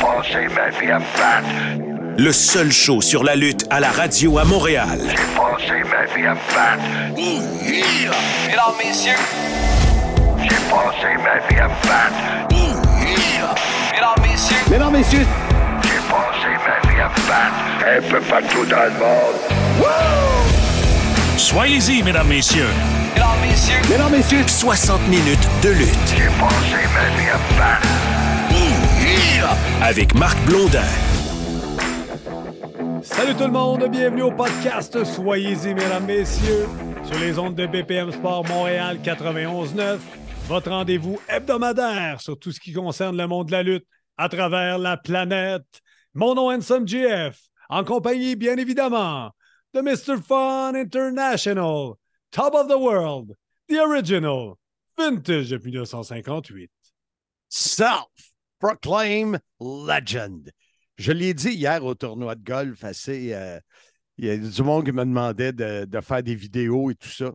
passé ma vie à me battre. Le seul show sur la lutte à la radio à Montréal. J'ai passé ma vie à me battre. Mesdames, messieurs, J'ai passé ma vie à me battre. mesdames, messieurs, Mesdames, messieurs, J'ai passé ma vie à me battre. Un peu partout dans le monde. Soyez-y, mesdames, messieurs. mesdames, messieurs, mesdames, messieurs, 60 minutes de lutte J'ai passé ma vie à me battre. Avec Marc Blondin. Salut tout le monde, bienvenue au podcast Soyez-y, mesdames, messieurs, sur les ondes de BPM Sport Montréal 91.9, votre rendez-vous hebdomadaire sur tout ce qui concerne le monde de la lutte à travers la planète. Mon nom est Handsome GF, en compagnie, bien évidemment, de Mr. Fun International, Top of the World, The Original, Vintage depuis 1958. Self-proclaim legend. Je l'ai dit hier au tournoi de golf, assez. euh, il y a du monde qui me demandait de, de faire des vidéos et tout ça.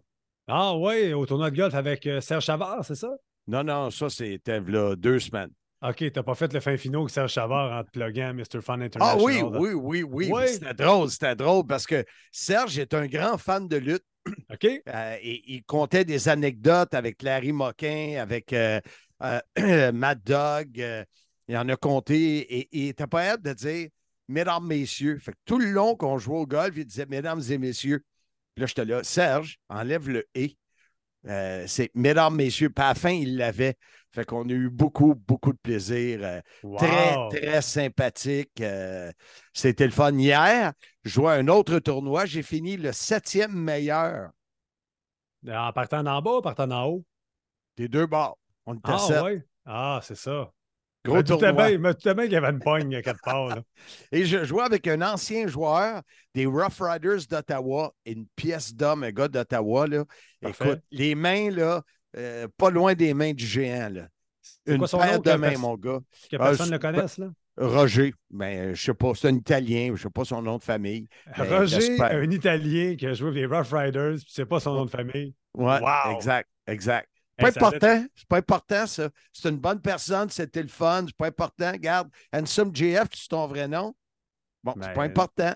Ah ouais, au tournoi de golf avec euh, Serge Chavard, c'est ça? Non, non, ça, c'était là, deux semaines. OK, t'as pas fait le fin finaux avec Serge Chavard en te pluguant Mr. Fun Ah International. oui, là. oui, oui, oui. Ouais. C'était drôle, c'était drôle parce que Serge est un grand fan de lutte. OK? Euh, et il comptait des anecdotes avec Larry Moquin, avec euh, euh, Mad Dog. euh, il en a compté et il n'était pas hâte de dire Mesdames, Messieurs. Fait que tout le long qu'on jouait au golf, il disait Mesdames et Messieurs. Puis là, j'étais là, Serge, enlève le et. Euh, c'est Mesdames, Messieurs. Puis à la fin, il l'avait. Fait qu'on a eu beaucoup, beaucoup de plaisir. euh, Wow. Très, très sympathique. euh, C'était le fun. Hier, je jouais à un autre tournoi. J'ai fini le septième meilleur En partant d'en bas, en partant d'en haut? des deux bords. On était Ah sept. ouais? Ah, c'est ça. Gros Mais tournoi. bien mais qu'il y avait une pogne à quatre parts. Et je jouais avec un ancien joueur des Rough Riders d'Ottawa, une pièce d'homme, un gars d'Ottawa. Écoute, les mains, là, euh, pas loin des mains du géant. Là. Une quoi son paire nom de mains, mon gars. Que personne je- ne connaisse, là? Roger, ben, je sais pas, c'est un Italien, je sais pas son nom de famille. Roger, un Italien qui a joué avec les Rough Riders, puis c'est pas son nom de famille. Ouais, Wow. exact, exact. Pas important, c'est pas important, ça. C'est une bonne personne, c'était le fun, c'est pas important. Regarde, Handsome JF, c'est ton vrai nom? Bon, c'est Ben, pas important.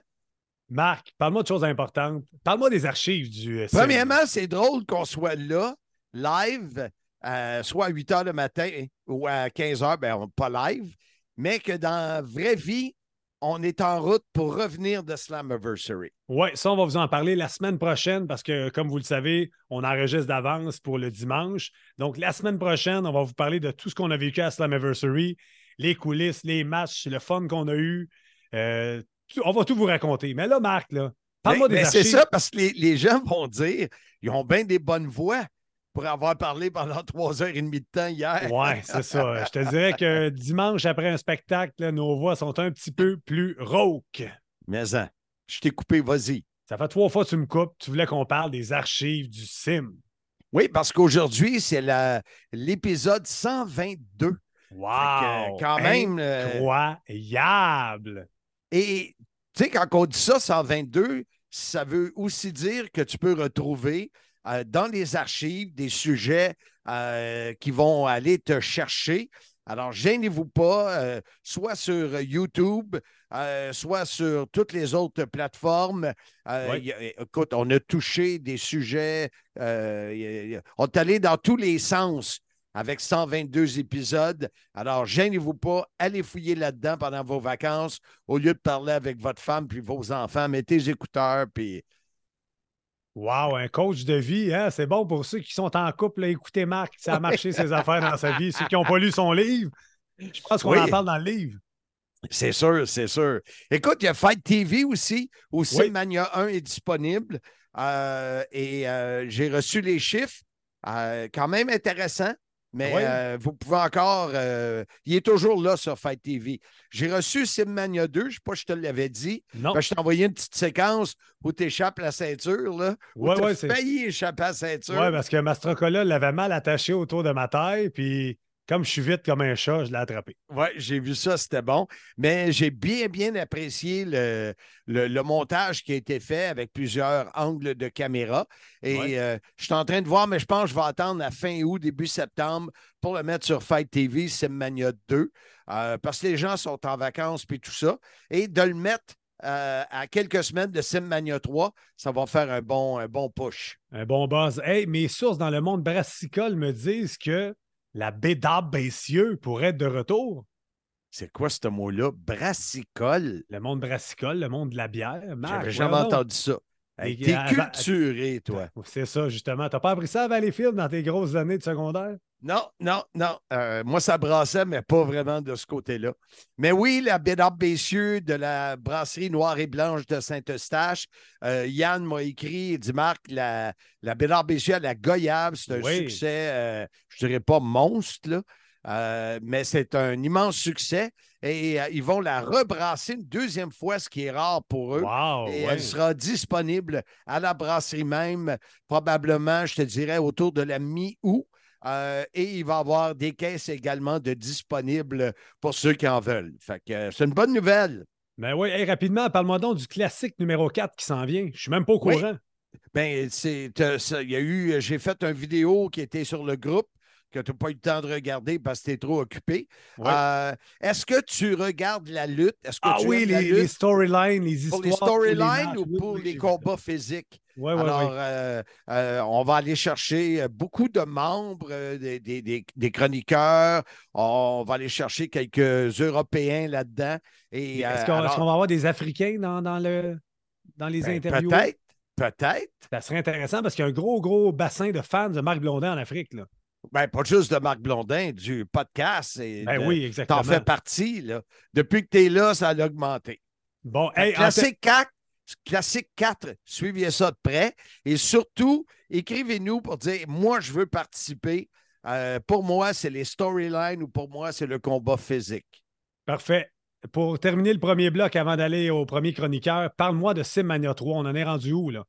Marc, parle-moi de choses importantes. Parle-moi des archives du. euh. Premièrement, c'est drôle qu'on soit là, live, euh, soit à 8 h le matin ou à 15 h, ben, pas live, mais que dans la vraie vie, on est en route pour revenir de Slammiversary. Oui, ça, on va vous en parler la semaine prochaine parce que, comme vous le savez, on enregistre d'avance pour le dimanche. Donc, la semaine prochaine, on va vous parler de tout ce qu'on a vécu à Slammiversary, les coulisses, les matchs, le fun qu'on a eu. Euh, on va tout vous raconter. Mais là, Marc, là, parle-moi des. C'est ça, parce que les, les gens vont dire ils ont bien des bonnes voix pour avoir parlé pendant trois heures et demie de temps hier. Oui, c'est ça. Je te dirais que dimanche, après un spectacle, là, nos voix sont un petit peu plus rauques. Mais hein, je t'ai coupé, vas-y. Ça fait trois fois que tu me coupes. Tu voulais qu'on parle des archives du CIM. Oui, parce qu'aujourd'hui, c'est l'épisode 122. Wow! Que, quand même, euh, Incroyable! Et tu sais, quand on dit ça, 122, ça veut aussi dire que tu peux retrouver euh, dans les archives des sujets euh, qui vont aller te chercher. Alors, gênez-vous pas, euh, soit sur YouTube, euh, soit sur toutes les autres plateformes. Euh, Oui. il y a- écoute, on a touché des sujets, il y a- il y a- on est allé dans tous les sens avec 122 épisodes. Alors, gênez-vous pas, allez fouiller là-dedans pendant vos vacances au lieu de parler avec votre femme puis vos enfants. Mettez les écouteurs, puis Wow, un coach de vie, hein? c'est bon pour ceux qui sont en couple. là, Écoutez Marc, ça a marché ses affaires dans sa vie. Ceux qui n'ont pas lu son livre, je pense qu'on Oui. en parle dans le livre. c'est sûr, c'est sûr. Écoute, il y a Fight TV aussi. Aussi, Oui. Mania 1 est disponible. Euh, et euh, j'ai reçu les chiffres. Euh, quand même intéressant. Mais Oui. euh, vous pouvez encore. euh, il est toujours là sur Fight TV. J'ai reçu Simmania 2, je ne sais pas si je te l'avais dit. Non. Je t'ai envoyé une petite séquence où tu échappes la ceinture. Là, où Ouais, t'as ouais, c'est- failli échapper à la ceinture. Oui, parce que Mastrocola l'avait mal attaché autour de ma taille, puis comme je suis vite comme un chat, je l'ai attrapé. Oui, j'ai vu ça, c'était bon. Mais j'ai bien, bien apprécié le, le, le montage qui a été fait avec plusieurs angles de caméra. Et Ouais. euh, je suis en train de voir, mais je pense que je vais attendre à fin août, début septembre pour le mettre sur Fight TV, Simmania 2, euh, parce que les gens sont en vacances puis tout ça. Et de le mettre euh, à quelques semaines de Simmania 3, ça va faire un bon, un bon push. Un bon buzz. Hey, mes sources dans le monde brassicole me disent que la Bédard Bessieux pourrait être de retour. C'est quoi ce mot-là? Brassicole? Le monde brassicole, le monde de la bière. J'avais jamais entendu ça. Hey, T'es culturé, toi. C'est ça, justement. T'as pas appris ça à Valleyfield dans tes grosses années de secondaire? Non, non, non. Euh, moi, ça brassait, mais pas vraiment de ce côté-là. Mais oui, la Bédard Bessieux de la brasserie Noire et Blanche de Saint-Eustache. euh, Yann m'a écrit, il dit Marc, la, la Bédard Bessieux à la Goyave, c'est un Oui. succès, euh, je dirais pas monstre, là, euh, mais c'est un immense succès. Et ils vont la rebrasser une deuxième fois, ce qui est rare pour eux. Wow! Et ouais. elle sera disponible à la brasserie même, probablement, je te dirais, autour de la mi-août. Euh, et il va y avoir des caisses également de disponibles pour ceux qui en veulent. Fait que euh, c'est une bonne nouvelle. Ben oui, hey, rapidement, parle-moi donc du classique numéro 4 qui s'en vient. Je suis même pas au Oui. courant. Ben, c'est, euh, il y a eu, j'ai fait une vidéo qui était sur le groupe que tu n'as pas eu le temps de regarder parce que tu es trop occupé. Ouais. Euh, est-ce que tu regardes la lutte? Est-ce que ah tu oui, les, storylines, les histoires. pour les storylines ou pour oui, les combats physiques? Ouais, ouais, Alors, euh, euh, on va aller chercher beaucoup de membres, des, des- des- des chroniqueurs. On va aller chercher quelques Européens là-dedans. Est-ce qu'on va avoir des Africains dans, dans le, dans les ben, interviews? Peut-être, peut-être. Ça serait intéressant parce qu'il y a un gros, gros bassin de fans de Marc Blondin en Afrique. Là. Ben, pas juste de Marc Blondin, du podcast. et Ben de- oui, exactement. T'en fais partie. Là. Depuis que tu es là, ça a augmenté. Bon, hey, que en fait- classique 4, classique 4, suivez ça de près. Et surtout, écrivez-nous pour dire moi, je veux participer. Euh, pour moi, c'est les storylines ou pour moi, c'est le combat physique. Parfait. Pour terminer le premier bloc avant d'aller au premier chroniqueur, parle-moi de Simmania 3. On en est rendu où, là?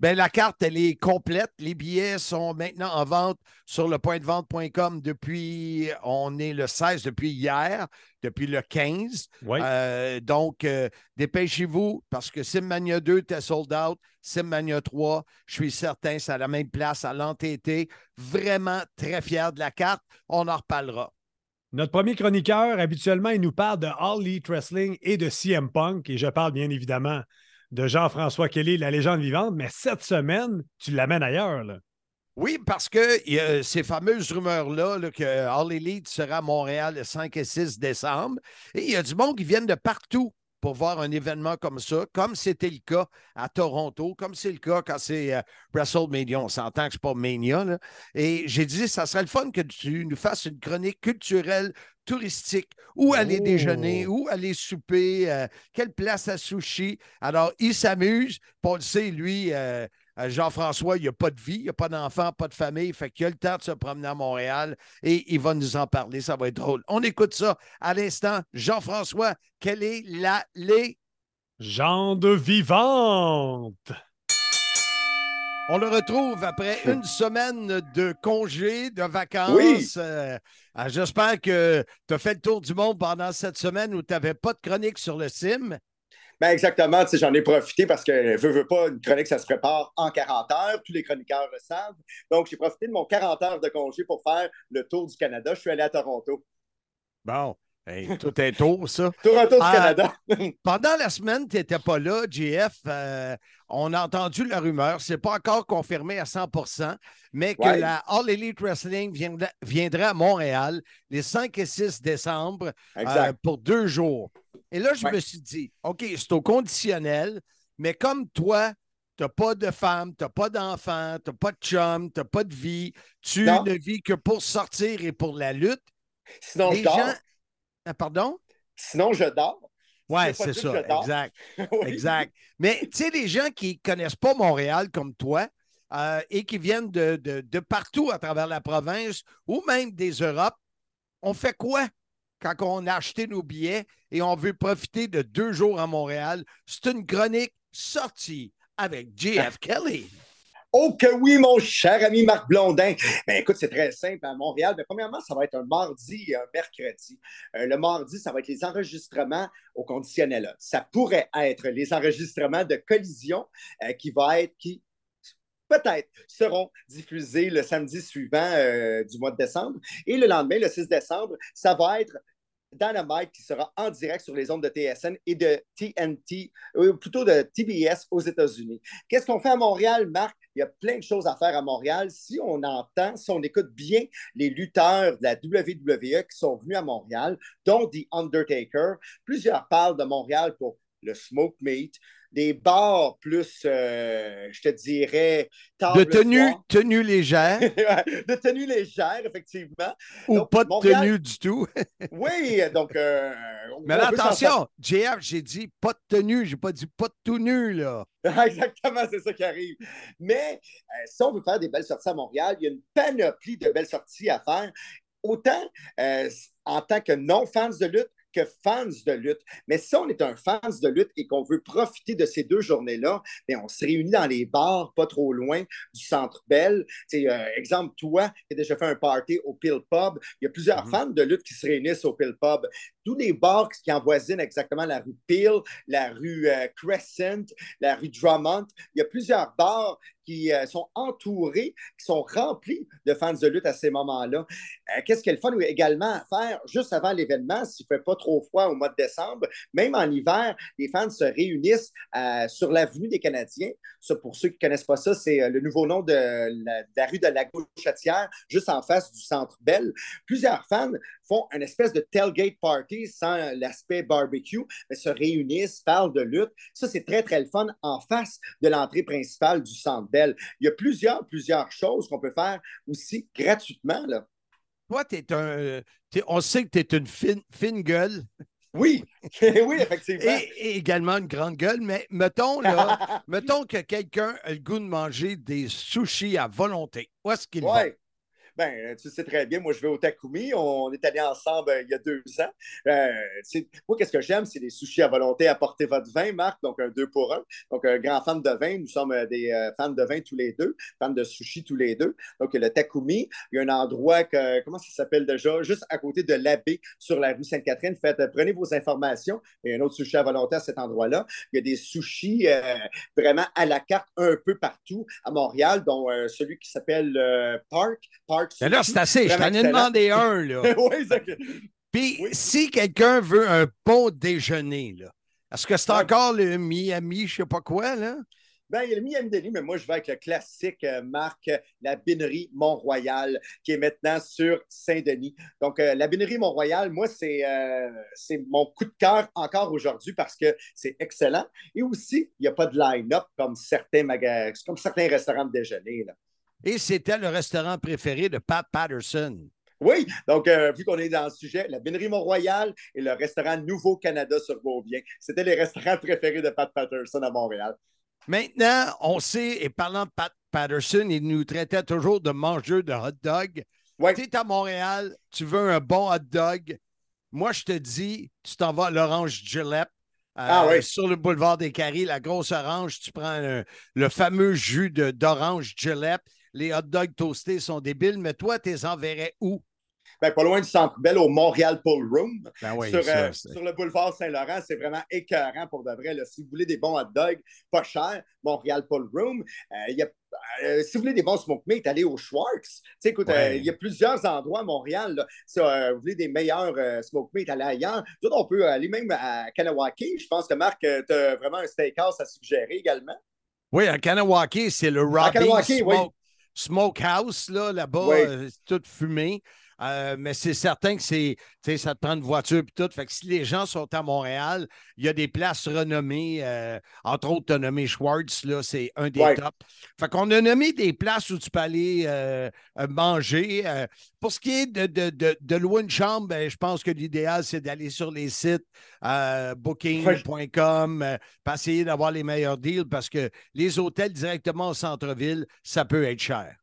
Ben, la carte, elle est complète. Les billets sont maintenant en vente sur le point de vente.com depuis, on est le 16, depuis hier, depuis le 15. Oui. Euh, donc, euh, dépêchez-vous parce que Simmania 2 était sold out. Simmania 3, je suis certain, c'est à la même place à l'entêté. Vraiment très fier de la carte. On en reparlera. Notre premier chroniqueur, habituellement, il nous parle de All Elite Wrestling et de CM Punk. Et je parle bien évidemment de Jean-François Kelly, la légende vivante. Mais cette semaine, tu l'amènes ailleurs. Là. Oui, parce que y a ces fameuses rumeurs-là là, que All Elite sera à Montréal le 5 et 6 décembre. Et il y a du monde qui viennent de partout pour voir un événement comme ça, comme c'était le cas à Toronto, comme c'est le cas quand c'est euh, WrestleMania. On s'entend que ce n'est pas Mania. Et j'ai dit, ça serait le fun que tu nous fasses une chronique culturelle touristique, où aller Oh. déjeuner, où aller souper, euh, quelle place à sushi. Alors, il s'amuse. On le sait, lui, euh, euh, Jean-François, il n'a pas de vie, il n'a pas d'enfant, pas de famille, fait qu'il a le temps de se promener à Montréal et il va nous en parler. Ça va être drôle. On écoute ça à l'instant. Jean-François, quelle est la les Jean de vivante? On le retrouve après une semaine de congé, de vacances. Oui. Euh, euh, J'espère que tu as fait le tour du monde pendant cette semaine où tu n'avais pas de chronique sur le sim. Ben exactement, j'en ai profité parce que veux, veux pas, une chronique, ça se prépare en 40 heures. Tous les chroniqueurs le savent. Donc, j'ai profité de mon 40 heures de congé pour faire le tour du Canada. Je suis allé à Toronto. Bon, hey, tout est tour, ça. Toronto du Ah. Canada. Pendant la semaine, tu n'étais pas là, JF. euh, on a entendu la rumeur. Ce n'est pas encore confirmé à 100% mais que Ouais. la All Elite Wrestling viendra, viendra à Montréal les 5 et 6 décembre euh, pour deux jours. Et là, je Ouais. me suis dit, OK, c'est au conditionnel, mais comme toi, tu n'as pas de femme, tu n'as pas d'enfant, tu n'as pas de chum, tu n'as pas de vie, tu Non. ne vis que pour sortir et pour la lutte. Sinon, les je gens. Pardon? Sinon, je dors. Oui, c'est ça, exact. Oui. Exact. Mais tu sais, les gens qui ne connaissent pas Montréal comme toi euh, et qui viennent de, de- de partout à travers la province ou même des Europes, on fait quoi quand on a acheté nos billets et on veut profiter de deux jours à Montréal? C'est une chronique sortie avec JF Kelly. Oh que oui, mon cher ami Marc Blondin. Ben, écoute, c'est très simple à Montréal. Mais premièrement, ça va être un mardi et un mercredi. Euh, le mardi, ça va être les enregistrements au conditionnel. Ça pourrait être les enregistrements de collision euh, qui va être qui peut-être seront diffusés le samedi suivant euh, du mois de décembre. Et le lendemain, le 6 décembre, ça va être Dynamite qui sera en direct sur les ondes de TSN et de TNT, plutôt de TBS aux États-Unis. Qu'est-ce qu'on fait à Montréal, Marc? Il y a plein de choses à faire à Montréal. Si on entend, si on écoute bien les lutteurs de la WWE qui sont venus à Montréal, dont The Undertaker, plusieurs parlent de Montréal pour le smoke meat, des bars plus, euh, je te dirais, de tenue, tenue légère. de tenue légère, effectivement. Ou donc, pas de Montréal... tenue du tout. oui, donc. Euh, Mais là, attention, JF, j'ai dit pas de tenue, j'ai pas dit pas de tout nu, là. Exactement, c'est ça qui arrive. Mais euh, si on veut faire des belles sorties à Montréal, il y a une panoplie de belles sorties à faire. Autant euh, en tant que non-fans de lutte que fans de lutte. Mais si on est un fans de lutte et qu'on veut profiter de ces deux journées-là, on se réunit dans les bars pas trop loin du Centre Bell. Euh, exemple, toi qui as déjà fait un party au Pill Pub, il y a plusieurs mm-hmm. fans de lutte qui se réunissent au Pill Pub. Tous les bars qui envoisinent exactement la rue Pill, la rue euh, Crescent, la rue Drummond, il y a plusieurs bars qui euh, sont entourés, qui sont remplis de fans de lutte à ces moments-là. Euh, qu'est-ce qu'il a le fun également à faire juste avant l'événement, s'il ne fait pas trop froid au mois de décembre, même en hiver, les fans se réunissent sur l'avenue des Canadiens. Ça, pour ceux qui ne connaissent pas ça, c'est le nouveau nom de la, rue de la Gauchetière, juste en face du Centre Bell. Plusieurs fans font une espèce de tailgate party sans l'aspect barbecue, mais se réunissent, parlent de lutte. Ça, c'est très, très le fun en face de l'entrée principale du Centre Bell. Il y a plusieurs, plusieurs choses qu'on peut faire aussi gratuitement. Là. Toi, es un, on sait que tu es une fine, fine gueule. Oui, oui, effectivement. Et, également une grande gueule, mais mettons, là, mettons que quelqu'un a le goût de manger des sushis à volonté. Où est-ce qu'il va? Ben, tu sais très bien, moi, je vais au Takumi. On est allés ensemble euh, il y a deux ans. Euh, moi, qu'est-ce que j'aime? C'est les sushis à volonté. Apportez votre vin, Marc. Donc, un deux pour un. Donc, un grand fan de vin. Nous sommes euh, des fans de vin tous les deux, fans de sushis tous les deux. Donc, le Takumi, il y a un endroit que, comment ça s'appelle déjà? Juste à côté de l'abbé sur la rue Sainte-Catherine. Faites, prenez vos informations. Il y a un autre sushi à volonté à cet endroit-là. Il y a des sushis vraiment à la carte un peu partout à Montréal, dont celui qui s'appelle. Park mais là, c'est assez. Je t'en ai demandé un, là. oui, Puis, si quelqu'un veut un bon déjeuner, là, est-ce que c'est encore le Miami, je sais pas quoi, là? Ben, il y a le Miami Denis, mais moi, je vais avec le classique euh, marque la Binerie Mont-Royal, qui est maintenant sur Saint-Denis. Donc, euh, la Binerie Mont-Royal, moi, euh, c'est mon coup de cœur encore aujourd'hui parce que c'est excellent. Et aussi, il n'y a pas de line-up comme certains magasins, comme certains restaurants de déjeuner. Là. Et c'était le restaurant préféré de Pat Patterson. Oui, donc euh, vu qu'on est dans le sujet, la Binerie Mont-Royal et le restaurant Nouveau-Canada sur Beaubien, c'était les restaurants préférés de Pat Patterson à Montréal. Maintenant, on sait, et parlant de Pat Patterson, il nous traitait toujours de mangeurs de hot dog. Ouais. Tu es à Montréal, tu veux un bon hot dog. Moi, je te dis, tu t'en vas à l'Orange Gillette. Euh, ah sur le boulevard des Carrés, la grosse orange, tu prends le fameux jus d'orange Gillette les hot dogs toastés sont débiles, mais toi, tu les enverrais où? Ben, pas loin du Centre Bell, au Montréal Pool Room. Ben oui, sur, ça, euh, sur, le boulevard Saint-Laurent, c'est vraiment écœurant pour de vrai. Là. Si vous voulez des bons hot dogs, pas cher, Montréal Pool Room. Euh, y a, euh, si vous voulez des bons smoke meat, allez au Schwartz. Écoute, il y a plusieurs endroits à Montréal. Là. Si vous voulez des meilleurs smoke meat, allez ailleurs. Tout, on peut aller même à Kanawaki. Je pense que Marc, tu as vraiment un steakhouse à suggérer également. Oui, à Kanawaki, c'est le Rocky Smoke. Oui smokehouse, là, là-bas, euh, tout fumé. Euh, mais c'est certain que c'est, ça te prend une voiture et tout. Fait que si les gens sont à Montréal, il y a des places renommées. Euh, entre autres, tu as nommé Schwartz, là, c'est un des tops. Fait qu'on a nommé des places où tu peux aller manger. pour ce qui est de, de, de, louer une chambre, ben, je pense que l'idéal, c'est d'aller sur les sites booking.com, pour essayer d'avoir les meilleurs deals parce que les hôtels directement au centre-ville, ça peut être cher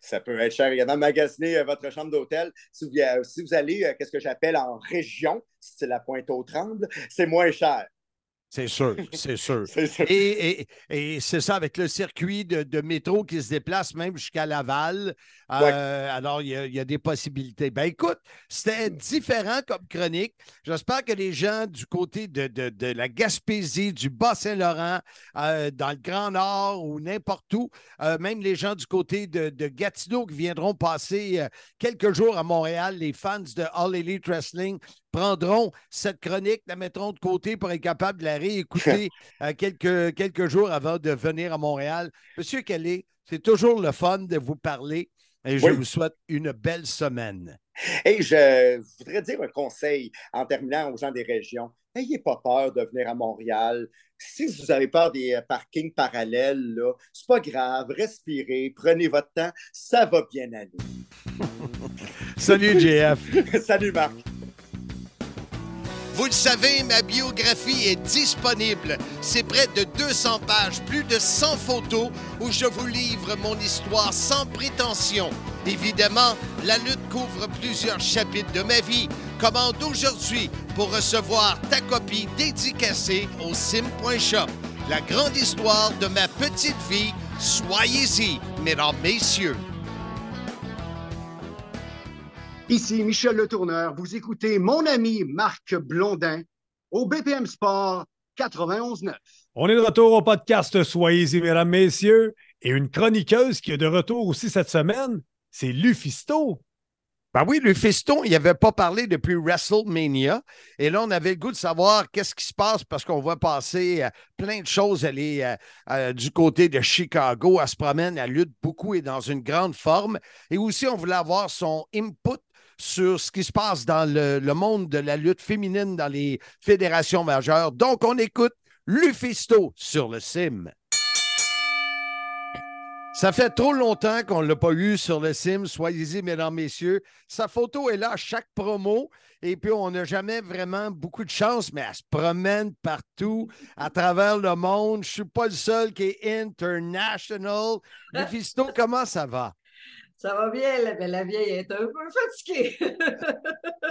ça peut être cher également. Magasiner euh, votre chambre d'hôtel. Si, vous, euh, si vous allez, euh, qu'est-ce que j'appelle en région, c'est la pointe aux trembles, c'est moins cher. C'est sûr, c'est sûr. Et, et- et c'est ça, avec le circuit de, de métro qui se déplace même jusqu'à Laval. Euh, Alors, il y, a, il y a des possibilités. Ben écoute, c'était différent comme chronique. J'espère que les gens du côté de, de- de la Gaspésie, du Bas-Saint-Laurent, euh, dans le Grand Nord ou n'importe où, euh, même les gens du côté de, Gatineau qui viendront passer quelques jours à Montréal, les fans de All Elite Wrestling prendront cette chronique, la mettront de côté pour être capable de la réécouter euh, quelques, quelques jours avant de venir à Montréal. Monsieur Kelly, c'est toujours le fun de vous parler et je Oui. vous souhaite une belle semaine. Et je voudrais dire un conseil en terminant aux gens des régions. N'ayez pas peur de venir à Montréal. Si vous avez peur des euh, parkings parallèles, c'est pas grave. Respirez, prenez votre temps. Ça va bien aller. Salut, JF. Salut, Marc. Vous le savez, ma biographie est disponible. C'est près de 200 pages, plus de 100 photos où je vous livre mon histoire sans prétention. Évidemment, la lutte couvre plusieurs chapitres de ma vie. Commande aujourd'hui pour recevoir ta copie dédicacée au sim.shop. La grande histoire de ma petite vie. Soyez-y, mesdames, messieurs. Ici Michel Le Tourneur. Vous écoutez mon ami Marc Blondin au BPM Sport 91.9. On est de retour au podcast Soyez-y, mesdames, messieurs. Et une chroniqueuse qui est de retour aussi cette semaine, c'est Lufisto. Ben oui, le fiston, il n'avait pas parlé depuis WrestleMania. Et là, on avait le goût de savoir qu'est-ce qui se passe parce qu'on va passer euh, plein de choses. Elle est euh, euh, du côté de Chicago. Elle se promène, elle lutte beaucoup et dans une grande forme. Et aussi, on voulait avoir son input sur ce qui se passe dans le, le monde de la lutte féminine dans les fédérations majeures. Donc, on écoute Lufisto sur le CIM. Ça fait trop longtemps qu'on ne l'a pas eu sur le sim. Soyez-y, mesdames, messieurs. Sa photo est là à chaque promo. Et puis, on n'a jamais vraiment beaucoup de chance, mais elle se promène partout à travers le monde. Je ne suis pas le seul qui est international. Mephisto, comment ça va? Ça va bien, la, mais la vieille est un peu fatiguée.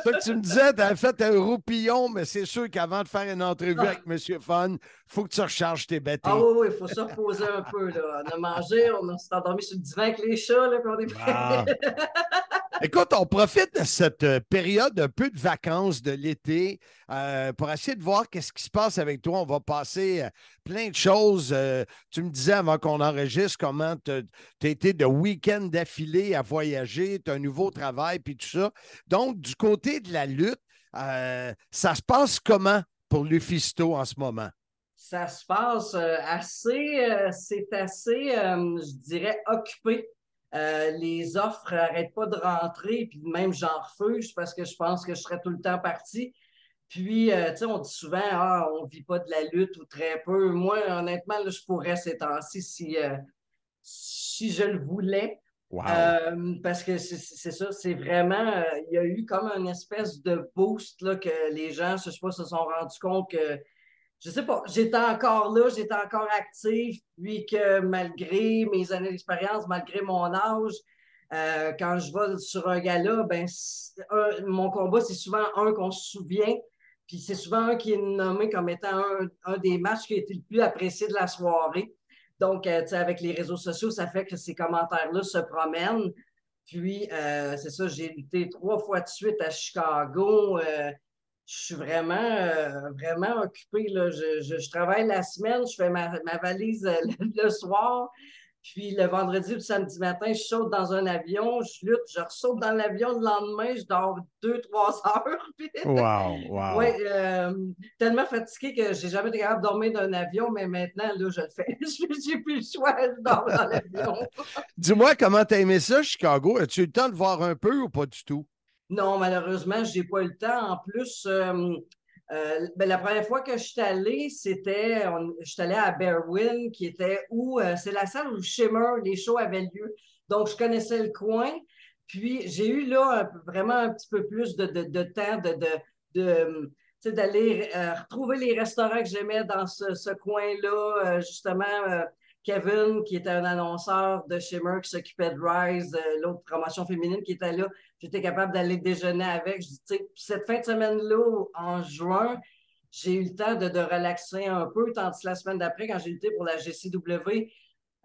Que tu me disais, tu as fait un roupillon, mais c'est sûr qu'avant de faire une entrevue avec M. Fun, il faut que tu recharges tes batteries. ah oui, oui, il faut se reposer un peu. Là. On a mangé, on s'est endormi sur le divan avec les chats, là, puis on est. Ah. Écoute, on profite de cette euh, période un peu de vacances de l'été euh, pour essayer de voir qu'est-ce qui se passe avec toi. On va passer euh, plein de choses. Euh, tu me disais avant qu'on enregistre comment tu as été de week-end d'affilée à voyager, tu as un nouveau travail, puis tout ça. Donc, du côté de la lutte, ça se passe comment pour Lufisto en ce moment? Ça se passe assez, c'est assez, je dirais, occupé. Les offres n'arrêtent pas de rentrer, puis même j'en refuse parce que je pense que je serais tout le temps parti. Puis, euh, tu sais, on dit souvent, ah, on ne vit pas de la lutte ou très peu. Moi, honnêtement, là, je pourrais ces temps-ci si, euh, si je le voulais. Wow. Euh, parce que c'est ça, c'est vraiment, il y a eu comme une espèce de boost là, que les gens, je sais pas, se sont rendus compte que, je sais pas, j'étais encore là, j'étais encore active, puis que malgré mes années d'expérience, malgré mon âge, quand je vais sur un gala, ben, un- mon combat, c'est souvent un qu'on se souvient, puis c'est souvent un qui est nommé comme étant un, des matchs qui a été le plus apprécié de la soirée. Donc, euh, avec les réseaux sociaux, ça fait que ces commentaires-là se promènent. Puis, euh, c'est ça, j'ai lutté trois fois de suite à Chicago. Euh, je suis vraiment, euh, vraiment occupée. Là. Je, je- travaille la semaine, je fais ma, ma valise le soir. Puis le vendredi ou le samedi matin, je saute dans un avion, je lutte, je ressaute dans l'avion le lendemain, je dors deux, trois heures. Puis- Wow, wow. Ouais, euh, tellement fatiguée que j'ai jamais été capable de dormir dans un avion, mais maintenant, là, je le fais. J'ai plus le choix, je dors dans l'avion. Dis-moi comment tu as aimé ça, Chicago? As-tu eu le temps de voir un peu ou pas du tout? Non, malheureusement, j'ai pas eu le temps. En plus, euh, euh, ben, la première fois que je suis allée, c'était, je suis allée à Berwyn, qui était où, euh, c'est la salle où Shimmer, les shows avaient lieu. Donc, je connaissais le coin. Puis, j'ai eu là vraiment un petit peu plus de, de, de temps de, de, d'aller euh, retrouver les restaurants que j'aimais dans ce, coin-là. Justement, Kevin, qui était un annonceur de Shimmer, qui s'occupait de Rise, euh, l'autre promotion féminine qui était là. J'étais capable d'aller déjeuner avec. Je dis, tu sais, puis cette fin de semaine-là, en juin, j'ai eu le temps de, de relaxer un peu, tandis que la semaine d'après, quand j'ai lutté pour la GCW,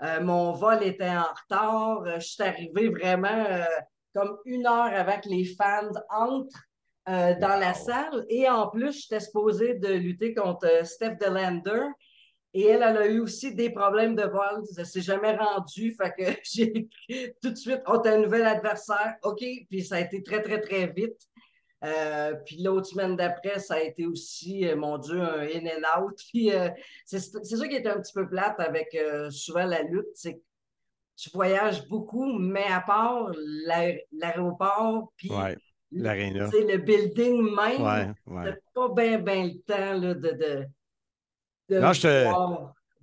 euh, mon vol était en retard. Euh, je suis arrivé vraiment euh, comme une heure avant que les fans entrent euh, dans la salle. Et en plus, j'étais supposée de lutter contre Steph Delander. Et elle, elle a eu aussi des problèmes de vol. Elle s'est jamais rendue. Fait que j'ai tout de suite, oh, t'as un nouvel adversaire. OK. Puis ça a été très, très, très vite. Euh, puis l'autre semaine d'après, ça a été aussi, euh, mon Dieu, un in and out. Puis euh, c'est ça qui est un petit peu plate avec euh, souvent la lutte, c'est que tu voyages beaucoup, mais à part l'aé- l'aéroport, puis Ouais, le building même, Ouais, ouais. pas bien ben le temps là, de, de, de Non, je te-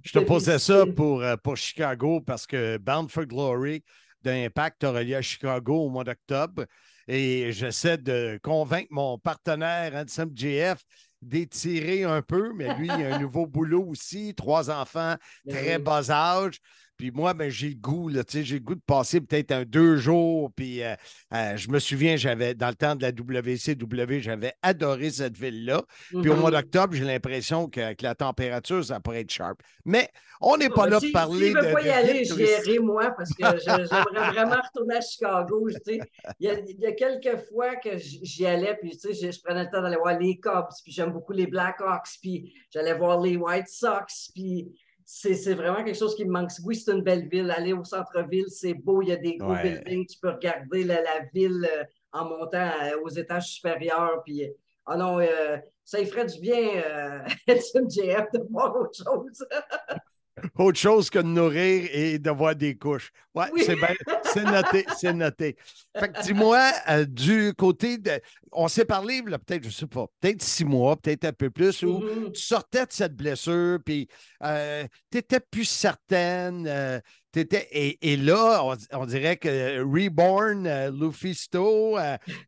Je te posais ça pour, euh, pour Chicago parce que Bound for Glory d'Impact a relié à Chicago au mois d'octobre et j'essaie de convaincre mon partenaire Handsome JF d'étirer un peu, mais lui, il a un nouveau boulot aussi, trois enfants, Ben très bas âge. Puis moi, ben, j'ai le goût, là, tu sais, j'ai le goût de passer peut-être un deux jours. Puis euh, euh, je me souviens, j'avais, dans le temps de la WCW, j'avais adoré cette ville-là. Puis au mois Mhm. d'octobre, j'ai l'impression qu'avec la température, ça pourrait être sharp. Mais on n'est pas Ah, là si- pour parler s'il de. veut pas y aller, j'irai moi parce que je- j'aimerais vraiment retourner à Chicago. tu sais. Il y, a, il y a quelques fois que j'y allais, puis tu sais, je, je prenais le temps d'aller voir les Cubs, puis j'aime beaucoup les Blackhawks, puis j'allais voir les White Sox, puis c'est vraiment quelque chose qui me manque. Oui, c'est une belle ville. Aller au centre-ville, c'est beau, il y a des gros Ouais. buildings, tu peux regarder la, la ville euh, en montant euh, aux étages supérieurs, puis ah non, euh, ça y ferait du bien, euh, MJF, de voir autre chose. Autre chose que de nourrir et de voir des couches. Ouais, Oui. c'est bien. C'est noté, c'est noté. Fait que dis-moi, euh, du côté de. On s'est parlé, là, peut-être, je sais pas, peut-être six mois, peut-être un peu plus, où Mhm. tu sortais de cette blessure, puis tu n'étais plus certaine. euh, et, et là, on, on dirait que Reborn, euh, Lufisto,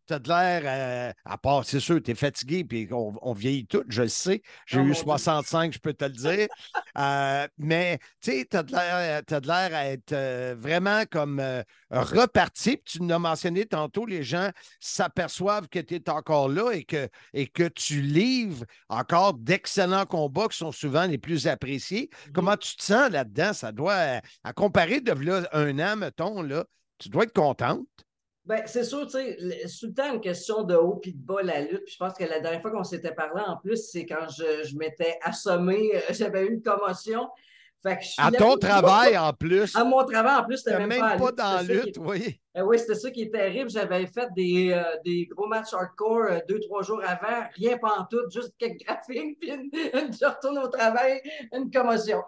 tu as de l'air, euh, à part, c'est sûr, tu es fatigué, puis on, on vieillit tout, je le sais. J'ai Oh, eu mon Dieu. 65, je peux te le dire. Euh, mais tu sais, tu as de l'air t'as de l'air à être euh, vraiment comme euh, reparti. Puis tu l'as mentionné tantôt, les gens s'aperçoivent que tu es encore là et que, et que tu livres encore d'excellents combats qui sont souvent les plus appréciés. Comment tu te sens là-dedans? Ça doit, euh, à comparer de là, un an, mettons, là, tu dois être contente. Ben, c'est sûr, tu sais, tout le temps une question de haut puis de bas, la lutte. Puis je pense que la dernière fois qu'on s'était parlé, en plus, c'est quand je, je m'étais assommé, euh, j'avais eu une commotion. Fait que je À ton travail, en plus. À mon travail, en plus, Tu c'était même, même, pas, dans la lutte, qui- oui. Euh, oui, c'était ça qui est terrible. J'avais fait des, euh, des gros matchs hardcore euh, deux, trois jours avant, rien pas en tout, juste quelques graphiques, puis une, une- je retourne au travail, une commotion.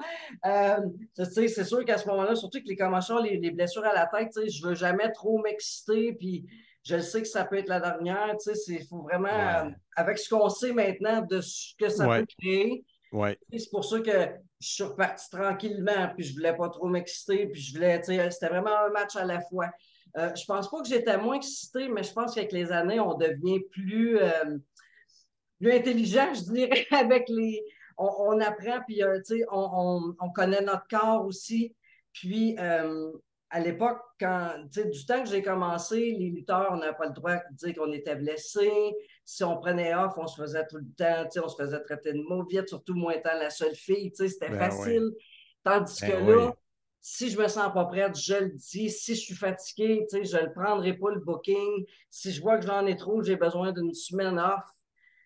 Euh, c'est sûr qu'à ce moment-là, surtout que les commotions, les, les blessures à la tête, tu sais, je veux jamais trop m'exciter, puis je sais que ça peut être la dernière. Tu sais, il faut vraiment, Ouais. euh, avec ce qu'on sait maintenant de ce que ça Ouais. peut créer, C'est pour ça que je suis reparti tranquillement, puis je voulais pas trop m'exciter, puis je voulais, c'était vraiment un match à la fois. Euh, je pense pas que j'étais moins excité, mais je pense qu'avec les années, on devient plus, euh, plus intelligent, je dirais, avec les. On, apprend, puis euh, on, on- on connaît notre corps aussi. Puis euh, à l'époque, quand du temps que j'ai commencé, les lutteurs, on n'avait pas le droit de dire qu'on était blessé. Si on prenait off, on se faisait tout le temps, on se faisait traiter de mauviette, surtout moi étant la seule fille, c'était Ben facile. Tandis Ben que oui. là, si je me sens pas prête, je le dis. Si je suis fatiguée, je ne prendrai pas le booking. Si je vois que j'en ai trop, j'ai besoin d'une semaine off.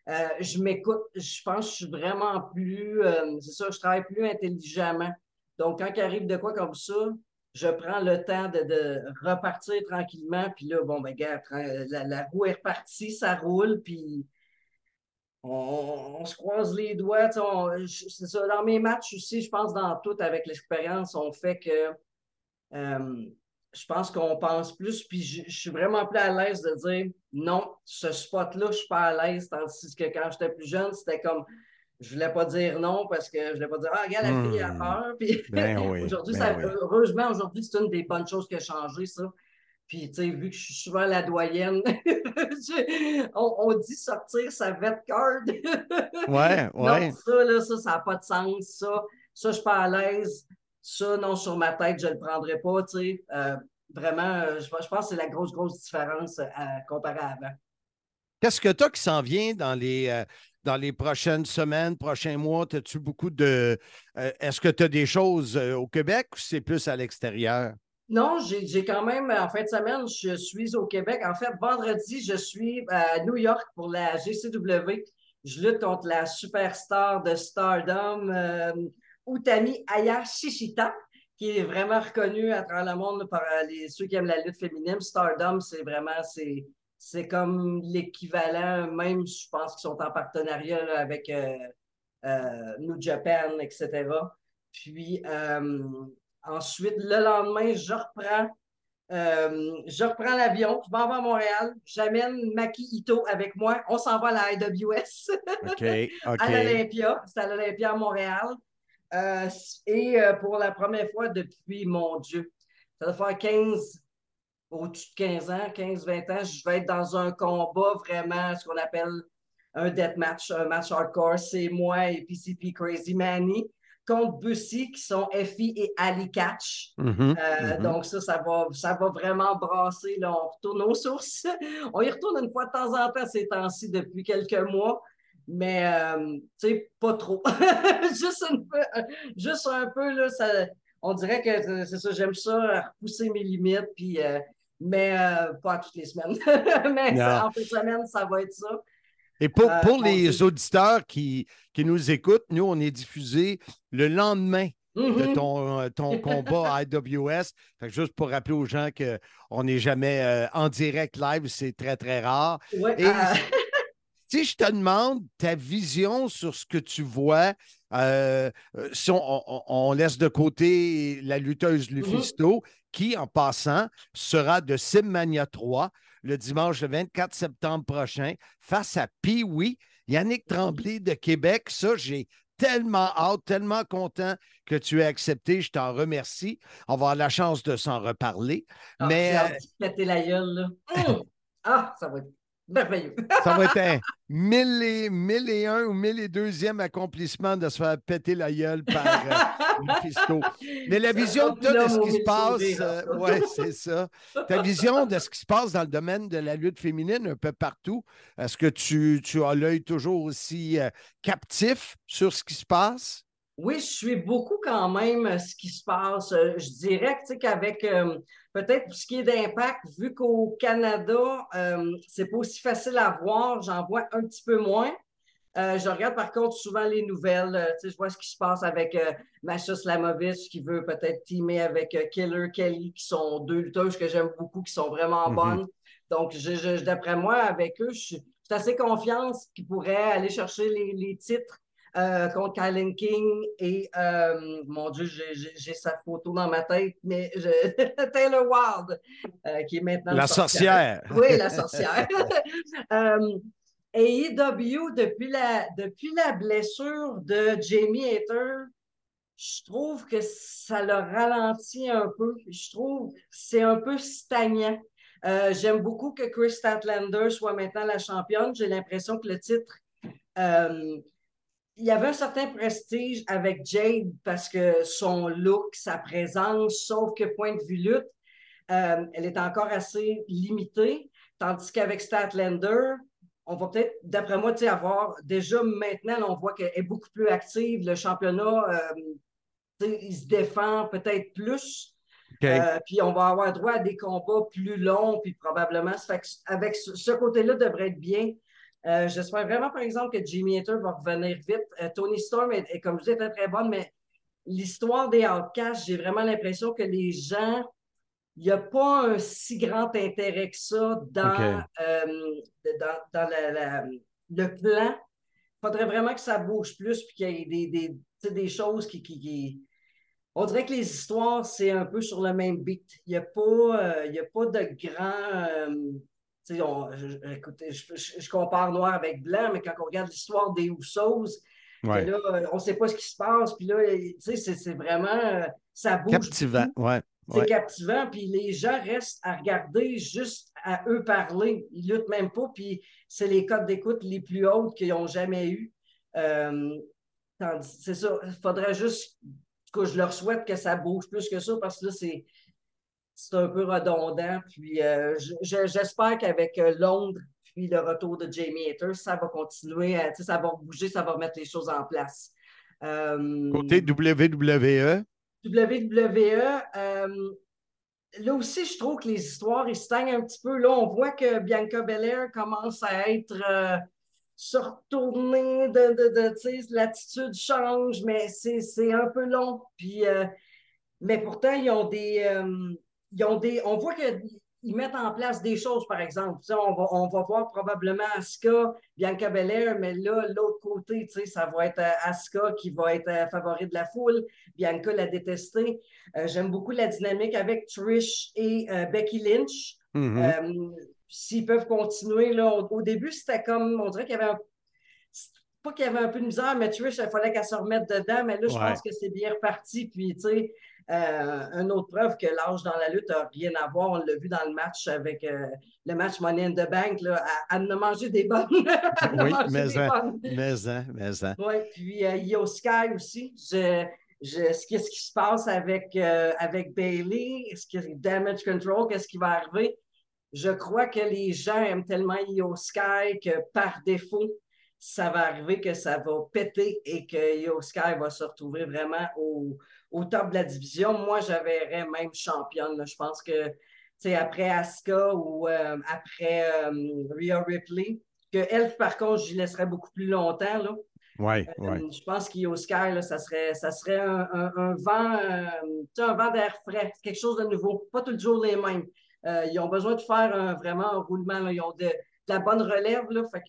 euh, je m'écoute. Je pense que je suis vraiment plus. euh, c'est ça, je travaille plus intelligemment. Donc, quand il arrive de quoi comme ça, je prends le temps de, de repartir tranquillement. Puis là, bon, ben, tra- la, la roue est repartie, ça roule. Puis on, on se croise les doigts. c'est ça. Dans mes matchs aussi, je pense dans tout, avec l'expérience, on fait que euh, je pense qu'on pense plus. Puis je, je suis vraiment plus à l'aise de dire non, ce spot-là, je suis pas à l'aise. Tandis que quand j'étais plus jeune, c'était comme je voulais pas dire non parce que je voulais pas dire Ah, regarde, la fille a Hmm. peur. Puis Ben oui, aujourd'hui, ben ça- oui. heureusement, aujourd'hui, c'est une des bonnes choses qui a changé, ça. Puis, tu sais, vu que je suis souvent la doyenne, je- on, on dit sortir sa vet card. Ouais, ouais. Non, ça, là, ça, ça n'a pas de sens. Ça, ça je suis pas à l'aise. Ça, non, sur ma tête, je ne le prendrai pas, tu sais. Euh, vraiment, euh, je, je pense que c'est la grosse, grosse différence euh, à, comparée à avant. Qu'est-ce que tu as qui s'en vient dans les, euh, dans les prochaines semaines, prochains mois? As-tu beaucoup de. euh, Est-ce que tu as des choses euh, au Québec ou c'est plus à l'extérieur? Non, j'ai quand même, en fin de semaine, je suis au Québec. En fait, vendredi, je suis à New York pour la GCW. Je lutte contre la superstar de Stardom, euh, Utami Ayashishita, qui est vraiment reconnue à travers le monde par euh, les, ceux qui aiment la lutte féminine. Stardom, c'est vraiment, c'est c'est comme l'équivalent, même, je pense qu'ils sont en partenariat là, avec euh, euh, New Japan, etc. Puis euh, ensuite, le lendemain, je reprends, je reprends l'avion, je m'en vais à Montréal, j'amène Maki Ito avec moi, on s'en va à la IWS à l'Olympia, c'est à l'Olympia à Montréal. Euh, et euh, pour la première fois depuis, mon Dieu, ça doit faire 15, au-dessus de 15 ans, 15-20 ans, je vais être dans un combat vraiment, ce qu'on appelle un death match, un match hardcore. C'est moi et PCP Crazy Manny contre Bussy, qui sont Effie et Ali Catch. Mhm, Euh, mhm. Donc ça, ça va, ça va vraiment brasser. Là. On retourne aux sources. On y retourne une fois de temps en temps ces temps-ci depuis quelques mois. Mais, euh, tu sais, pas trop. juste, une peu, juste un peu, là, ça, on dirait que c'est ça, j'aime ça, repousser mes limites, puis, euh, mais euh, pas toutes les semaines. mais ça, en fin de semaine, ça va être ça. Et pour, Euh, pour les auditeurs qui, qui nous écoutent, nous, on est diffusé le lendemain de Mhm. ton, euh, ton combat à IWS. Fait que juste pour rappeler aux gens qu'on n'est jamais euh, en direct live, c'est très, très rare. Ouais, Et euh, Si je te demande ta vision sur ce que tu vois, euh, si on, on- on laisse de côté la lutteuse Lufisto, qui, en passant, sera de Simmania 3 le dimanche le 24 septembre prochain face à Pee-Wee, Yannick Tremblay de Québec. Ça, j'ai tellement hâte, tellement content que tu aies accepté. Je t'en remercie. On va avoir la chance de s'en reparler. ah, Mais j'ai hâte de péter la gueule, là. Ah, ça va être merveilleux. Ça va être un mille et, mille et un ou mille et deuxième accomplissement de se faire péter la gueule par euh, Lufisto. Mais la vision plus de là, ce qui se passe, euh, ouais, c'est ça. Ta vision de ce qui se passe dans le domaine de la lutte féminine un peu partout, est-ce que tu, tu as l'œil toujours aussi euh, captif sur ce qui se passe? Oui, je suis beaucoup quand même euh, ce qui se passe. Euh, Je dirais que, tu sais, qu'avec euh, peut-être ce qui est d'impact, vu qu'au Canada, euh, c'est pas aussi facile à voir, j'en vois un petit peu moins. Euh, je regarde par contre souvent les nouvelles. tu sais, je vois ce qui se passe avec Masha Slamovich qui veut peut-être teamer avec Killer Kelly, qui sont deux lutteuses que j'aime beaucoup, qui sont vraiment Mhm. bonnes. Donc, je, je- d'après moi, avec eux, je suis, je suis assez confiante qu'ils pourraient aller chercher les, les titres euh, contre Kylan King et, euh, mon Dieu, j'ai- sa photo dans ma tête, mais je, Taylor Wilde, euh, qui est maintenant La sorcière. Oui, la sorcière. Euh, AEW, depuis la, depuis la blessure de Jamie Hater, je trouve que ça le ralentit un peu. Je trouve que c'est un peu stagnant. Euh, J'aime beaucoup que Chris Statlander soit maintenant la championne. J'ai l'impression que le titre, euh, il y avait un certain prestige avec Jade parce que son look, sa présence, sauf que point de vue lutte, euh, elle est encore assez limitée. Tandis qu'avec Statlander, on va peut-être, d'après moi, avoir déjà maintenant, là, on voit qu'elle est beaucoup plus active. Le championnat, euh, il se défend peut-être plus. Euh, puis on va avoir droit à des combats plus longs, puis probablement. ça fait que avec ce, ce côté-là, devrait être bien. Euh, J'espère vraiment, par exemple, que Jimmy Hater va revenir vite. Euh, Tony Storm, est, est, comme je disais, était très bonne, mais l'histoire des Outcasts, j'ai vraiment l'impression que les gens, il n'y a pas un si grand intérêt que ça dans, euh, dans, dans la- la- le plan. Il faudrait vraiment que ça bouge plus, puis qu'il y ait des, des, des choses qui, qui, qui- On dirait que les histoires, c'est un peu sur le même beat. Il n'y a, pas, il y a pas de grand. Tu sais, on- je, je- écoutez, je, je- je compare noir avec blanc, mais quand on regarde l'histoire des Houssos, Ouais. là, euh, on ne sait pas ce qui se passe, puis là, tu sais, c'est vraiment. euh, ça bouge. Captivant. Ouais. C'est ouais. captivant, puis les gens restent à regarder juste à eux parler. Ils luttent même pas, puis c'est les codes d'écoute les plus hautes qu'ils n'ont jamais eu. Euh, c'est ça, il faudrait juste que je leur souhaite que ça bouge plus que ça, parce que là, c'est, c'est un peu redondant. Puis euh, je- je- j'espère qu'avec euh, Londres, puis le retour de Jamie Hater, ça va continuer, ça va bouger, ça va mettre les choses en place. Euh, Côté WWE, WWE, euh, là aussi, je trouve que les histoires, ils se stagnent un petit peu. Là, on voit que Bianca Belair commence à être se retourner, de, de, l'attitude change, mais c'est un peu long. Puis, mais pourtant, ils ont des. Ils ont des on voit qu'ils mettent en place des choses, par exemple. Tu sais, on, va, on va voir probablement Asuka, Bianca Belair, mais là, l'autre côté, tu sais, ça va être euh, Asuka qui va être euh, favori de la foule. Bianca l'a détesté. Euh, J'aime beaucoup la dynamique avec Trish et euh, Becky Lynch. Mhm. Euh, S'ils peuvent continuer, là, au, au début, c'était comme, on dirait qu'il y avait un. Pas qu'il y avait un peu de misère, mais Trish, il fallait qu'elle se remette dedans. Mais là, je Ouais. pense que c'est bien reparti. Puis, tu sais, euh, une autre preuve que l'âge dans la lutte n'a rien à voir. On l'a vu dans le match avec euh, le match Money in the Bank. Là, en a mangé des bonnes. Oui, mais des hein, bonnes. mais hein, mais hein. Oui, puis euh, Io Sky aussi. Je, je, ce qu'est-ce qui se passe avec, euh, avec Bailey? Est-ce que Damage Control? Qu'est-ce qui va arriver? Je crois que les gens aiment tellement Io Sky que par défaut, ça va arriver que ça va péter et que Io Sky va se retrouver vraiment au, au top de la division. Moi, je verrais même championne. là. Je pense que après Asuka ou euh, après euh, Rhea Ripley, que elle, par contre, j'y laisserais beaucoup plus longtemps. Là. Ouais, Euh, ouais. Je pense qu'Io Sky, là, ça serait, ça serait un, un- un vent, euh, un vent d'air frais, quelque chose de nouveau, pas toujours les mêmes. Ils ont besoin de faire un- vraiment un roulement. là. Ils ont de, de la bonne relève, là, fait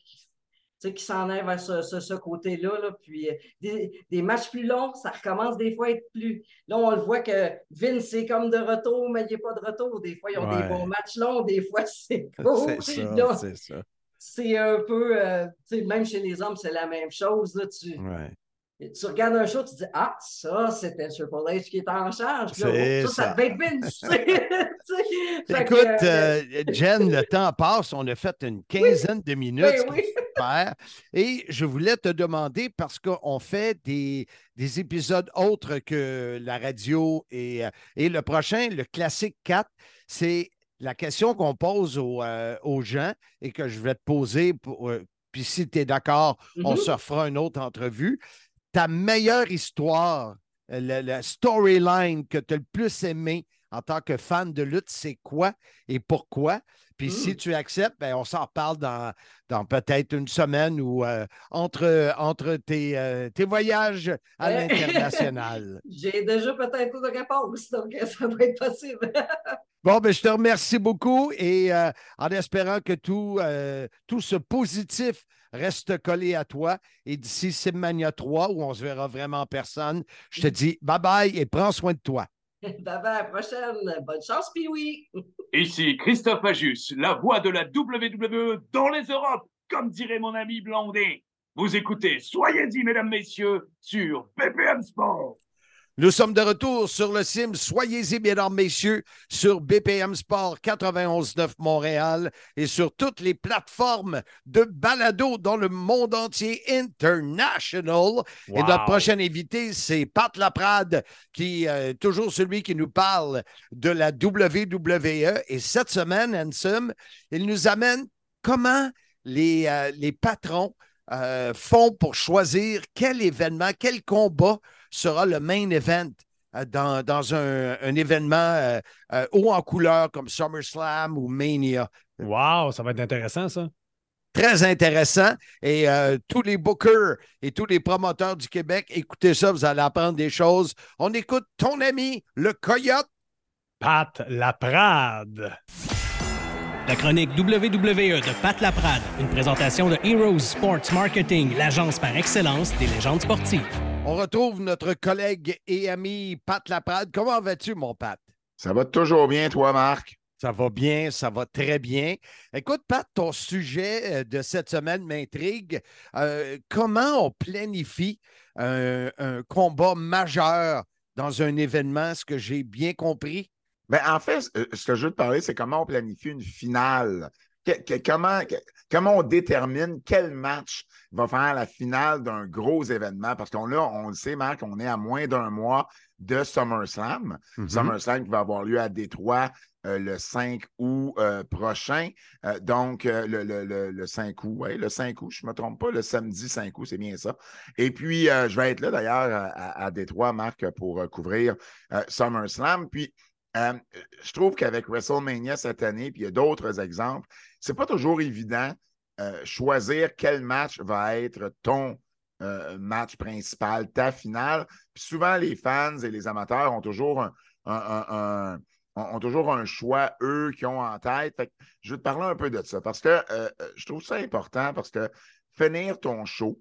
qui s'en aillent vers ce, ce- ce côté-là. là. Puis euh, des, des matchs plus longs, ça recommence des fois à être plus. Là, on le voit que Vince est comme de retour, mais il n'est pas de retour. Des fois, ils ont Ouais. des bons matchs longs, des fois, c'est court. C'est ça, c'est c'est un peu, euh, même chez les hommes, c'est la même chose. Là, tu, Ouais. Tu regardes un show, tu dis Ah, ça, c'était Triple H qui est en charge. Là, ça, ça ça. devait être Vince. Écoute, euh, euh, Jen, le temps passe. On a fait une quinzaine de minutes. ben oui. super. Et je voulais te demander, parce qu'on fait des, des épisodes autres que la radio et, euh, et le prochain, le classique 4, c'est la question qu'on pose aux, euh, aux gens et que je vais te poser. Pour, euh, puis si tu es d'accord, on Mhm. se refera une autre entrevue. Ta meilleure histoire, euh, le storyline que tu as le plus aimé en tant que fan de lutte, c'est quoi et pourquoi? Puis si Mm. tu acceptes, ben, on s'en reparle dans, dans peut-être une semaine ou euh, entre, entre tes, euh, tes voyages à l'international. J'ai déjà peut-être une réponse, donc ça va être possible. Bon, ben, je te remercie beaucoup et euh, en espérant que tout, tout ce positif reste collé à toi. Et d'ici Simmania 3, où on se verra vraiment en personne, je te dis bye bye et prends soin de toi. bye bye, à la prochaine. Bonne chance, puis oui. Ici Christophe Ajus, la voix de la WWE dans les Europes, comme dirait mon ami Blondin. Vous écoutez Soyez-y, mesdames, messieurs, sur BPM Sport. Nous sommes de retour sur le sim. Soyez-y, mesdames, messieurs, sur BPM Sport 91.9 Montréal et sur toutes les plateformes de balado dans le monde entier international. Et notre prochain invité, c'est Pat Laprade, qui est toujours celui qui nous parle de la WWE. Et cette semaine, Ansem, il nous amène comment les, euh, les patrons euh, font pour choisir quel événement, quel combat sera le main event euh, dans, dans un, un événement euh, euh, haut en couleur comme SummerSlam ou Mania. Wow, ça va être intéressant, ça. Très intéressant. Et euh, tous les bookers et tous les promoteurs du Québec, écoutez ça, vous allez apprendre des choses. On écoute ton ami, le Coyote. Pat Laprade. La chronique WWE de Pat Laprade, une présentation de Heroes Sports Marketing, l'agence par excellence des légendes sportives. On retrouve notre collègue et ami Pat Laprade. Comment vas-tu, mon Pat? Ça va toujours bien, toi, Marc? Ça va bien, ça va très bien. Écoute, Pat, ton sujet euh, de cette semaine m'intrigue. Euh, comment on planifie un, un combat majeur dans un événement, ce que j'ai bien compris? Ben, en fait, ce- ce que je veux te parler, c'est comment on planifie une finale que- que- comment, que- comment on détermine quel match va faire la finale d'un gros événement? Parce qu'on là, on le sait, Marc, on est à moins d'un mois de SummerSlam. Mhm. SummerSlam qui va avoir lieu à Détroit euh, le 5 août euh, prochain. Euh, donc, le, le- le- le 5 août, oui, le 5 août, je ne me trompe pas, le samedi 5 août, c'est bien ça. Et puis, je vais être là d'ailleurs à, à- Détroit, Marc, pour couvrir SummerSlam. Puis, euh, je trouve qu'avec WrestleMania cette année, puis il y a d'autres exemples, c'est pas toujours évident euh, choisir quel match va être ton euh, match principal, ta finale. Puis souvent, les fans et les amateurs ont toujours un, ont toujours un choix, eux, qui ont en tête. Fait que je vais te parler un peu de ça parce que je trouve ça important parce que finir ton show,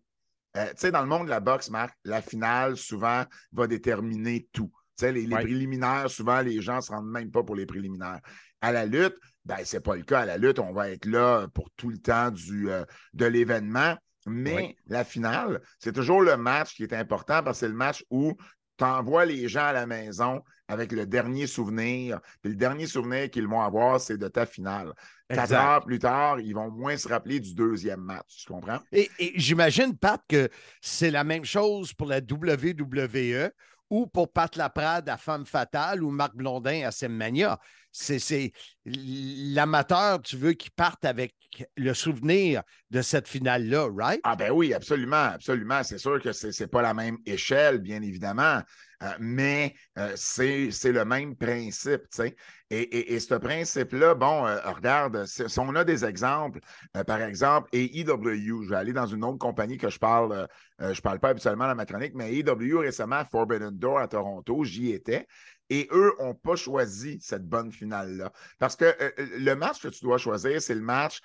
tu sais, dans le monde de la boxe, Marc, la finale, souvent, va déterminer tout. Tu sais, les, les Ouais. préliminaires, souvent, les gens ne se rendent même pas pour les préliminaires. À la lutte, ben, ce n'est pas le cas. À la lutte, on va être là pour tout le temps du, euh, de l'événement. Mais la finale, c'est toujours le match qui est important parce que c'est le match où tu envoies les gens à la maison avec le dernier souvenir. Puis le dernier souvenir qu'ils vont avoir, c'est de ta finale. Quatre heures plus tard, ils vont moins se rappeler du deuxième match. Tu comprends? Et, et j'imagine, Pat, que c'est la même chose pour la WWE ou pour Pat Laprade à Femme Fatale ou Marc Blondin à Semmania. C'est, l'amateur, tu veux qu'il parte avec le souvenir de cette finale-là, right? Ah ben oui, absolument, absolument. C'est sûr que c'est n'est pas la même échelle, bien évidemment, euh, mais euh, c'est le même principe, tu sais. Et, et- et ce principe-là, bon, euh, regarde, si on a des exemples, par exemple, AEW, je vais aller dans une autre compagnie que je parle, je parle pas habituellement dans ma chronique, mais AEW récemment, Forbidden Door à Toronto, j'y étais. Et eux n'ont pas choisi cette bonne finale-là. Parce que le match que tu dois choisir, c'est le match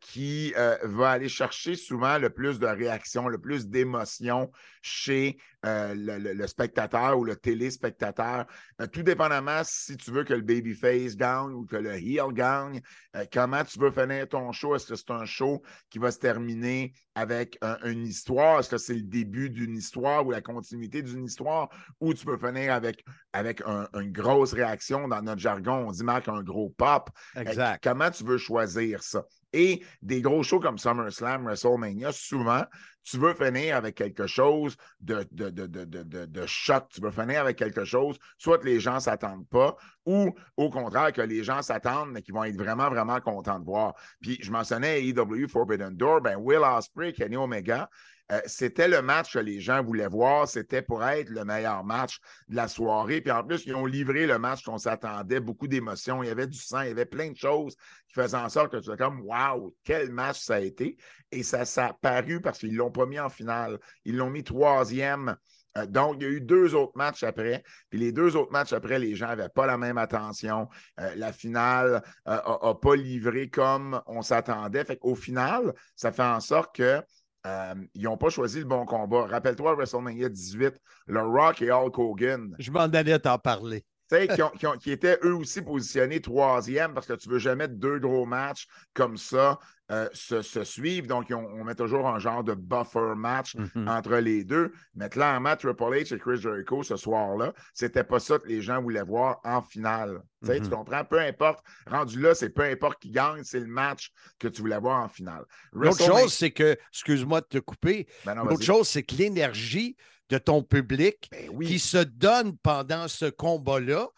qui va aller chercher souvent le plus de réactions, le plus d'émotions chez euh, le, le- le spectateur ou le téléspectateur. Euh, tout dépendamment si tu veux que le babyface gagne ou que le heel gagne, euh, comment tu veux finir ton show? Est-ce que c'est un show qui va se terminer avec un- une histoire? Est-ce que c'est le début d'une histoire ou la continuité d'une histoire? Ou tu peux finir avec, avec un- une grosse réaction. Dans notre jargon, on dit, Marc, un gros pop. Exact. Comment tu veux choisir ça? Et des gros shows comme SummerSlam, WrestleMania, souvent, tu veux finir avec quelque chose de, de, de, de, de, choc. Tu veux finir avec quelque chose, soit que les gens ne s'attendent pas, ou au contraire, que les gens s'attendent, mais qu'ils vont être vraiment, vraiment contents de voir. Puis je mentionnais AEW Forbidden Door, ben Will Ospreay, Kenny Omega, euh, c'était le match que les gens voulaient voir. C'était pour être le meilleur match de la soirée. Puis en plus, ils ont livré le match qu'on s'attendait. Beaucoup d'émotions. Il y avait du sang. Il y avait plein de choses qui faisaient en sorte que tu étais comme Waouh, quel match ça a été. Et ça s'est paru parce qu'ils l'ont pas en finale. Ils l'ont mis troisième. Euh, donc, il y a eu deux autres matchs après. Puis les deux autres matchs après, les gens n'avaient pas la même attention. Euh, la finale n'a pas livré comme on s'attendait. Fait qu'au final, ça fait en sorte que euh, ils n'ont pas choisi le bon combat. Rappelle-toi, WrestleMania 18, le Rock et Hulk Hogan. Je m'en allais t'en parler. Tu sais, qui, ont- qui ont- qui étaient eux aussi positionnés troisième parce que tu veux jamais deux gros matchs comme ça euh, se, se suivre. Donc, ont- on met toujours un genre de buffer match Mhm. entre les deux. Mais clairement, Triple H et Chris Jericho ce soir-là, c'était pas ça que les gens voulaient voir en finale. Tu Mhm. Tu comprends? Peu importe. Rendu là, c'est peu importe qui gagne, c'est le match que tu voulais voir en finale. L'autre chose, c'est que, excuse-moi de te couper, Ben l'autre chose, c'est que l'énergie de ton public Ben oui. qui se donne pendant ce combat-là,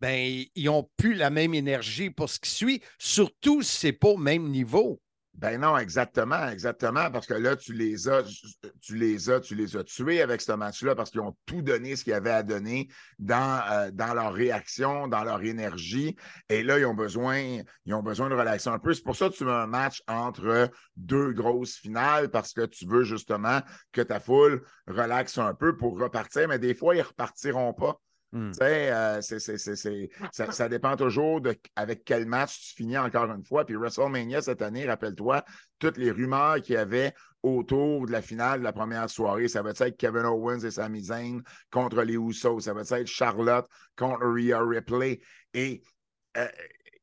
ben, ils n'ont plus la même énergie pour ce qui suit, surtout si ce n'est pas au même niveau. Ben non, exactement, exactement, parce que là, tu les as, tu les as, tués avec ce match-là parce qu'ils ont tout donné ce qu'il y avait à donner dans, euh, leur réaction, dans leur énergie. Et là, ils ont besoin, ils ont besoin de relaxer un peu. C'est pour ça que tu veux un match entre deux grosses finales parce que tu veux justement que ta foule relaxe un peu pour repartir, mais des fois, ils repartiront pas. Hmm. Euh, ça, dépend toujours avec quel match tu finis encore une fois. Puis WrestleMania cette année, rappelle-toi, toutes les rumeurs qu'il y avait autour de la finale de la première soirée, ça va être Kevin Owens et Sami Zayn contre les Usos, ça va être Charlotte contre Rhea Ripley. Et euh,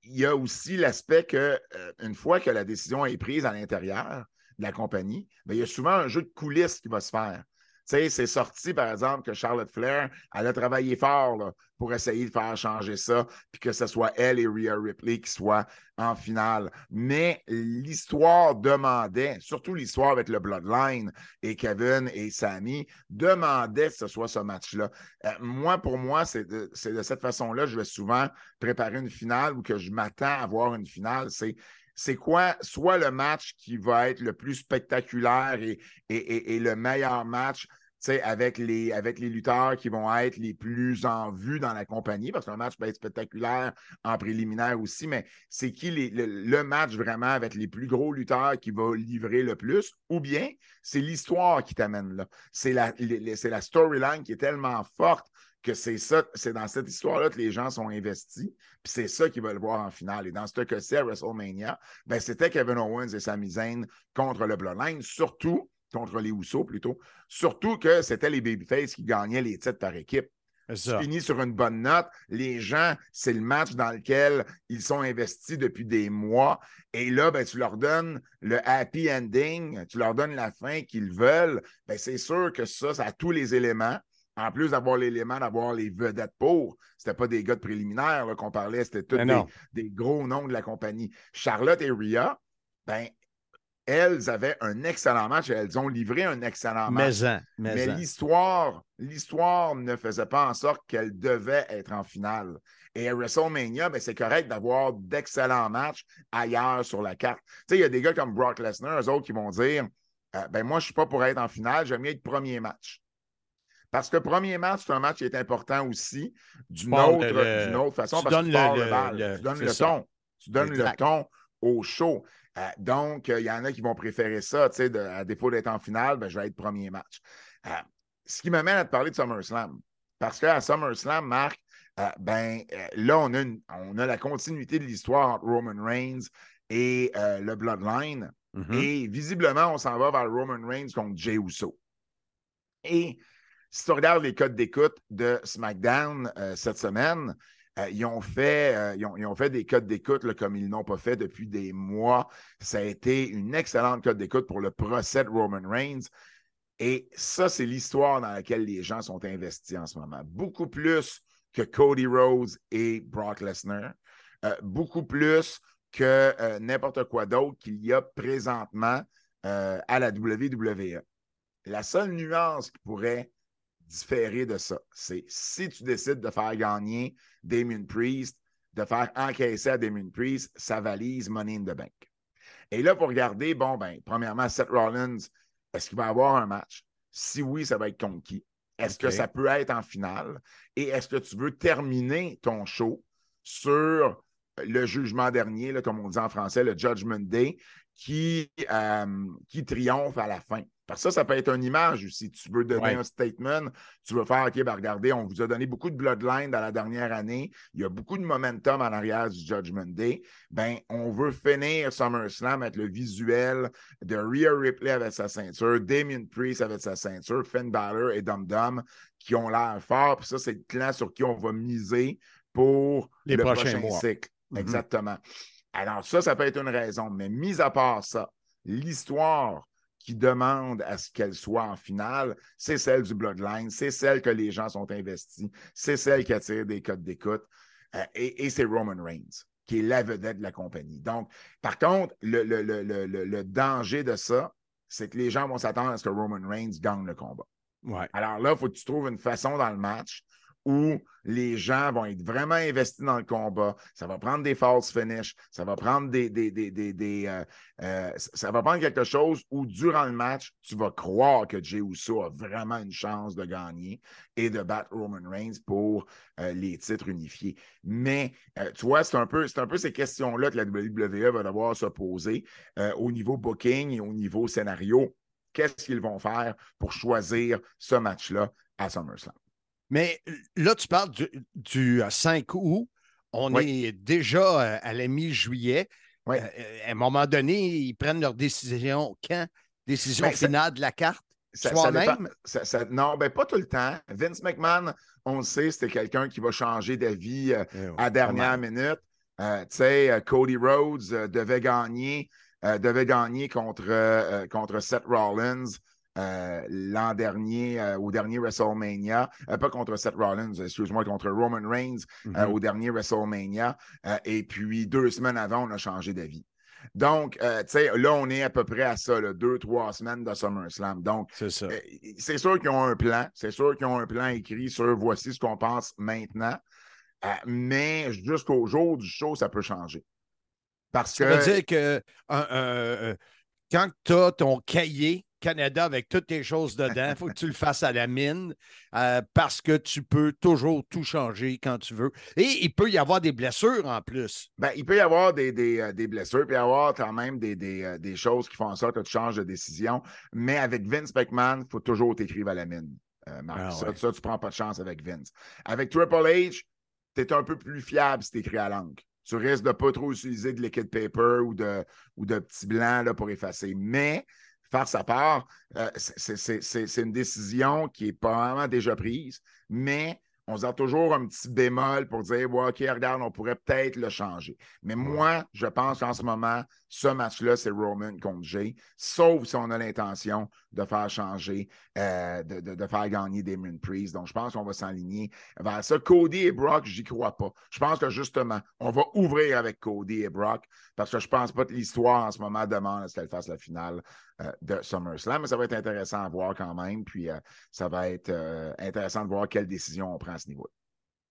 il y a aussi l'aspect que euh, une fois que la décision est prise à l'intérieur de la compagnie, ben, il y a souvent un jeu de coulisses qui va se faire. C'est sorti, par exemple, que Charlotte Flair, elle a travaillé fort pour essayer de faire changer ça, puis que ce soit elle et Rhea Ripley qui soient en finale. Mais l'histoire demandait, surtout l'histoire avec le Bloodline et Kevin et Sammy, demandait que ce soit ce match-là. Euh, moi, pour moi, c'est de, c'est de cette façon-là, je vais souvent préparer une finale ou que je m'attends à voir une finale. C'est c'est quoi soit le match qui va être le plus spectaculaire et, le meilleur match avec les, avec les lutteurs qui vont être les plus en vue dans la compagnie, parce qu'un match peut être spectaculaire en préliminaire aussi, mais c'est qui le, match vraiment avec les plus gros lutteurs qui va livrer le plus, ou bien c'est l'histoire qui t'amène là. C'est la storyline qui est tellement forte que c'est ça, c'est dans cette histoire-là que les gens sont investis, puis c'est ça qu'ils veulent voir en finale. Et dans ce cas-ci, à WrestleMania, ben, c'était Kevin Owens et Sami Zayn contre le Bloodline, surtout contre les Usos plutôt, surtout que c'était les Babyface qui gagnaient les titres par équipe. Tu ça. finis sur une bonne note. Les gens, c'est le match dans lequel ils sont investis depuis des mois. Et là, ben, tu leur donnes le happy ending, tu leur donnes la fin qu'ils veulent. Ben, c'est sûr que ça, ça a tous les éléments. En plus d'avoir l'élément d'avoir les vedettes pour. C'était pas des gars de préliminaires là, qu'on parlait, c'était tous Mais des, gros noms de la compagnie. Charlotte et Rhea, ben, elles avaient un excellent match et elles ont livré un excellent match. Mais-en. Mais l'histoire, l'histoire ne faisait pas en sorte qu'elle devait être en finale. Et à WrestleMania, ben, c'est correct d'avoir d'excellents matchs ailleurs sur la carte. Tu sais, il y a des gars comme Brock Lesnar, eux autres, qui vont dire euh, ben moi, je ne suis pas pour être en finale, j'aime mieux être premier match. Parce que premier match, c'est un match qui est important aussi d'une autre, le- autre façon, tu parce que donnes tu le- le, tu donnes le ça. ton. Tu donnes Exact. le ton au show. Euh, donc, euh, il y en a qui vont préférer ça, tu sais, de- à défaut d'être en finale, ben, je vais être premier match. Euh, ce qui m'amène à te parler de SummerSlam. Parce qu'à SummerSlam, Marc, ben, là, on a, une- on a la continuité de l'histoire entre Roman Reigns et le Bloodline. Mhm. Et visiblement, on s'en va vers Roman Reigns contre Jey Uso. Et si tu regardes les codes d'écoute de SmackDown euh, cette semaine, euh, ils, ont fait, euh, ils, ont, ils ont fait des codes d'écoute comme ils n'ont pas fait depuis des mois. Ça a été une excellente code d'écoute pour le procès de Roman Reigns. Et ça, c'est l'histoire dans laquelle les gens sont investis en ce moment. Beaucoup plus que Cody Rhodes et Brock Lesnar. Beaucoup plus que n'importe quoi d'autre qu'il y a présentement à la WWE. La seule nuance qui pourrait différer de ça, c'est si tu décides de faire gagner Damien Priest, de faire encaisser à Damien Priest sa valise Money in the Bank. Et là, pour regarder, bon, ben, premièrement, Seth Rollins, est-ce qu'il va avoir un match? Si oui, ça va être contre qui? Est-ce que ça peut être en finale? Et est-ce que tu veux terminer ton show sur le jugement dernier, là, comme on dit en français, le Judgment Day, qui, euh, qui triomphe à la fin? Parce que ça, ça peut être une image aussi. Tu veux donner Ouais. un statement, tu veux faire, OK, ben regardez, on vous a donné beaucoup de bloodline dans la dernière année. Il y a beaucoup de momentum en arrière du Judgment Day. Ben, on veut finir SummerSlam avec le visuel de Rhea Ripley avec sa ceinture, Damien Priest avec sa ceinture, Finn Balor et Dum Dum qui ont l'air forts. Puis ça, c'est le clan sur qui on va miser pour Les le prochains prochain mois. cycle. Mhm. Exactement. Alors, ça, ça peut être une raison. Mais mis à part ça, l'histoire qui demande à ce qu'elle soit en finale, c'est celle du Bloodline, c'est celle que les gens sont investis, c'est celle qui attire des codes d'écoute, euh, et, et c'est Roman Reigns, qui est la vedette de la compagnie. Donc, par contre, le, le- le- le- le- le danger de ça, c'est que les gens vont s'attendre à ce que Roman Reigns gagne le combat. Ouais. Alors là, il faut que tu trouves une façon dans le match où les gens vont être vraiment investis dans le combat. Ça va prendre des false finish, ça va prendre des. euh, euh, ça va prendre quelque chose où, durant le match, tu vas croire que Jey Uso a vraiment une chance de gagner et de battre Roman Reigns pour euh, les titres unifiés. Mais tu vois, c'est un, peu, un peu ces questions-là que la WWE va devoir se poser au niveau booking et au niveau scénario. Qu'est-ce qu'ils vont faire pour choisir ce match-là à SummerSlam? Mais là, tu parles du, du, euh, 5 août. On Oui. est déjà euh, à la mi-juillet. Oui. Euh, euh, à un moment donné, ils prennent leur décision quand? Décision Ben, ça- finale de la carte? Ça- ça même? non, ben pas tout le temps. Vince McMahon, on le sait, c'était quelqu'un qui va changer d'avis euh, Eh oui, à dernière minute. Euh, tu sais, euh, Cody Rhodes euh, devait gagner, euh, devait gagner contre, euh, euh, contre Seth Rollins euh, l'an dernier, euh, au dernier WrestleMania, euh, pas contre Seth Rollins, excuse-moi, contre Roman Reigns Mhm. au dernier WrestleMania. Et puis, deux semaines avant, on a changé d'avis. Donc, tu sais, là, on est à peu près à ça, là, deux, trois semaines de SummerSlam. Donc, C'est ça. c'est sûr qu'ils ont un plan. C'est sûr qu'ils ont un plan écrit sur voici ce qu'on pense maintenant. Mais jusqu'au jour du show, ça peut changer. Parce Ça que. veut dire que quand tu as ton cahier Canada avec toutes tes choses dedans, il faut que tu le fasses à la mine euh, parce que tu peux toujours tout changer quand tu veux. Et il peut y avoir des blessures en plus. Ben, il peut y avoir des, des, euh, des blessures, puis y avoir quand même des, des, euh, des choses qui font en sorte que tu changes de décision. Mais avec Vince McMahon, il faut toujours t'écrire à la mine. Marc. Ah ça, ouais. ça, tu prends pas de chance avec Vince. Avec Triple H, tu es un peu plus fiable si tu écris à l'encre. Tu risques de ne pas trop utiliser de liquid paper ou de, ou de petits blancs là, pour effacer. Mais, faire sa part, euh, c'est- une décision qui est probablement déjà prise, mais on donne toujours un petit bémol pour dire ouais, OK, regarde, on pourrait peut-être le changer. Mais moi, je pense qu'en ce moment, ce match-là, c'est Roman contre Jay, sauf si on a l'intention de faire changer, euh, de, de- faire gagner Damon Priest. Donc, je pense qu'on va s'enligner vers ça. Cody et Brock, j'y crois pas. Je pense que justement, on va ouvrir avec Cody et Brock parce que je pense pas que l'histoire en ce moment demande à ce qu'elle fasse la finale euh, de SummerSlam, mais ça va être intéressant à voir quand même. Puis, euh, ça va être intéressant de voir quelle décision on prend à ce niveau.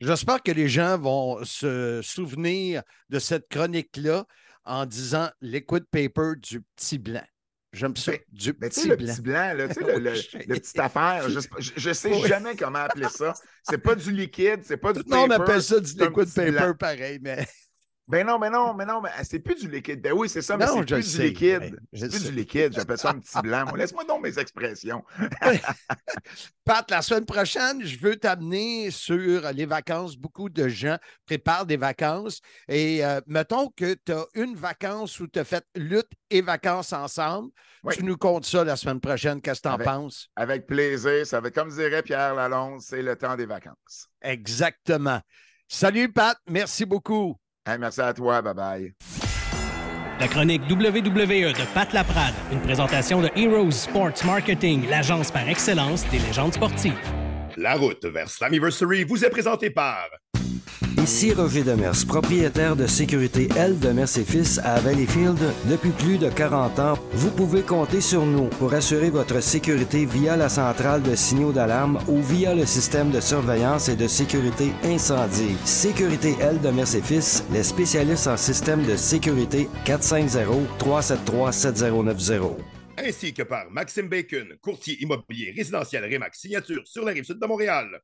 J'espère que les gens vont se souvenir de cette chronique-là en disant liquid paper du petit blanc. J'aime ça, du Mais tu petit sais, le blanc. petit blanc, là, tu sais, le, le- petite affaire, je, je sais Oui. jamais comment appeler ça. C'est pas du liquide, c'est pas du monde paper, appelle ça du liquid paper blanc. pareil, mais Ben non, mais non, mais non, mais c'est plus du liquide. Ben oui, c'est ça, mais c'est plus du liquide. c'est plus sais. du liquide. J'appelle ça un petit blanc. Moi, Laisse-moi donc mes expressions. Pat, la semaine prochaine, je veux t'amener sur les vacances. Beaucoup de gens préparent des vacances. Et euh, mettons que tu as une vacance où tu as fait lutte et vacances ensemble. Oui. Tu nous comptes ça la semaine prochaine. Qu'est-ce que tu en Avec- penses? Avec plaisir. Ça va comme dirait Pierre Lalonde, c'est le temps des vacances. Exactement. Salut, Pat. Merci beaucoup. Hey, merci à toi. Bye-bye. La chronique WWE de Pat Laprade, une présentation de Heroes Sports Marketing, l'agence par excellence des légendes sportives. La route vers Slammiversary vous est présentée par Ici Roger Demers, propriétaire de sécurité L Demers et Fils à Valleyfield depuis plus de 40 ans. Vous pouvez compter sur nous pour assurer votre sécurité via la centrale de signaux d'alarme ou via le système de surveillance et de sécurité incendie. Sécurité L Demers et Fils, les spécialistes en système de sécurité 450-373-7090. ainsi que par Maxime Bacon, courtier immobilier résidentiel Remax Signature sur la rive sud de Montréal.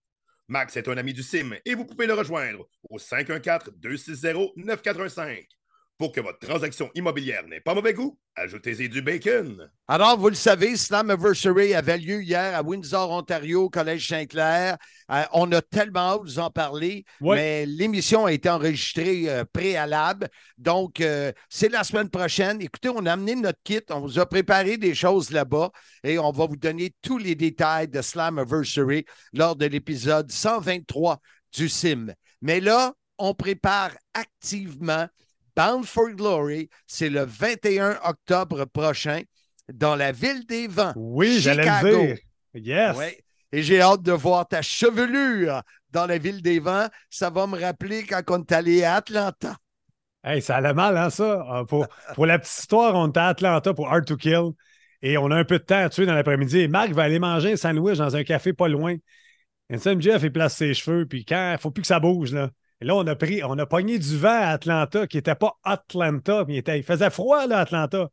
Max est un ami du CIM et vous pouvez le rejoindre au 514-260-9415. Pour que votre transaction immobilière n'ait pas mauvais goût, ajoutez-y du bacon. Alors, vous le savez, Slammiversary avait lieu hier à Windsor, Ontario, au Collège Saint-Clair. Euh, on a tellement hâte de vous en parler, Ouais. mais l'émission a été enregistrée euh, préalable. Donc, euh, c'est la semaine prochaine. Écoutez, on a amené notre kit, on vous a préparé des choses là-bas et on va vous donner tous les détails de Slammiversary lors de l'épisode 123 du CIM. Mais là, on prépare activement Bound for Glory. C'est le 21 octobre prochain dans la ville des vents. Oui, j'allais le dire. Yes. Ouais. Et j'ai hâte de voir ta chevelure dans la ville des vents. Ça va me rappeler quand on est allé à Atlanta. Hey, ça allait mal, hein, ça? Ah, Pour, pour la petite histoire, on était à Atlanta pour Hard to Kill et on a un peu de temps à tuer dans l'après-midi. Et Marc va aller manger un sandwich dans un café pas loin. Jeff, il place ses cheveux, puis quand il faut plus que ça bouge, là. Et là, on a pris, on a pogné du vent à Atlanta qui n'était pas Atlanta, mais il, était- il faisait froid, là, à Atlanta.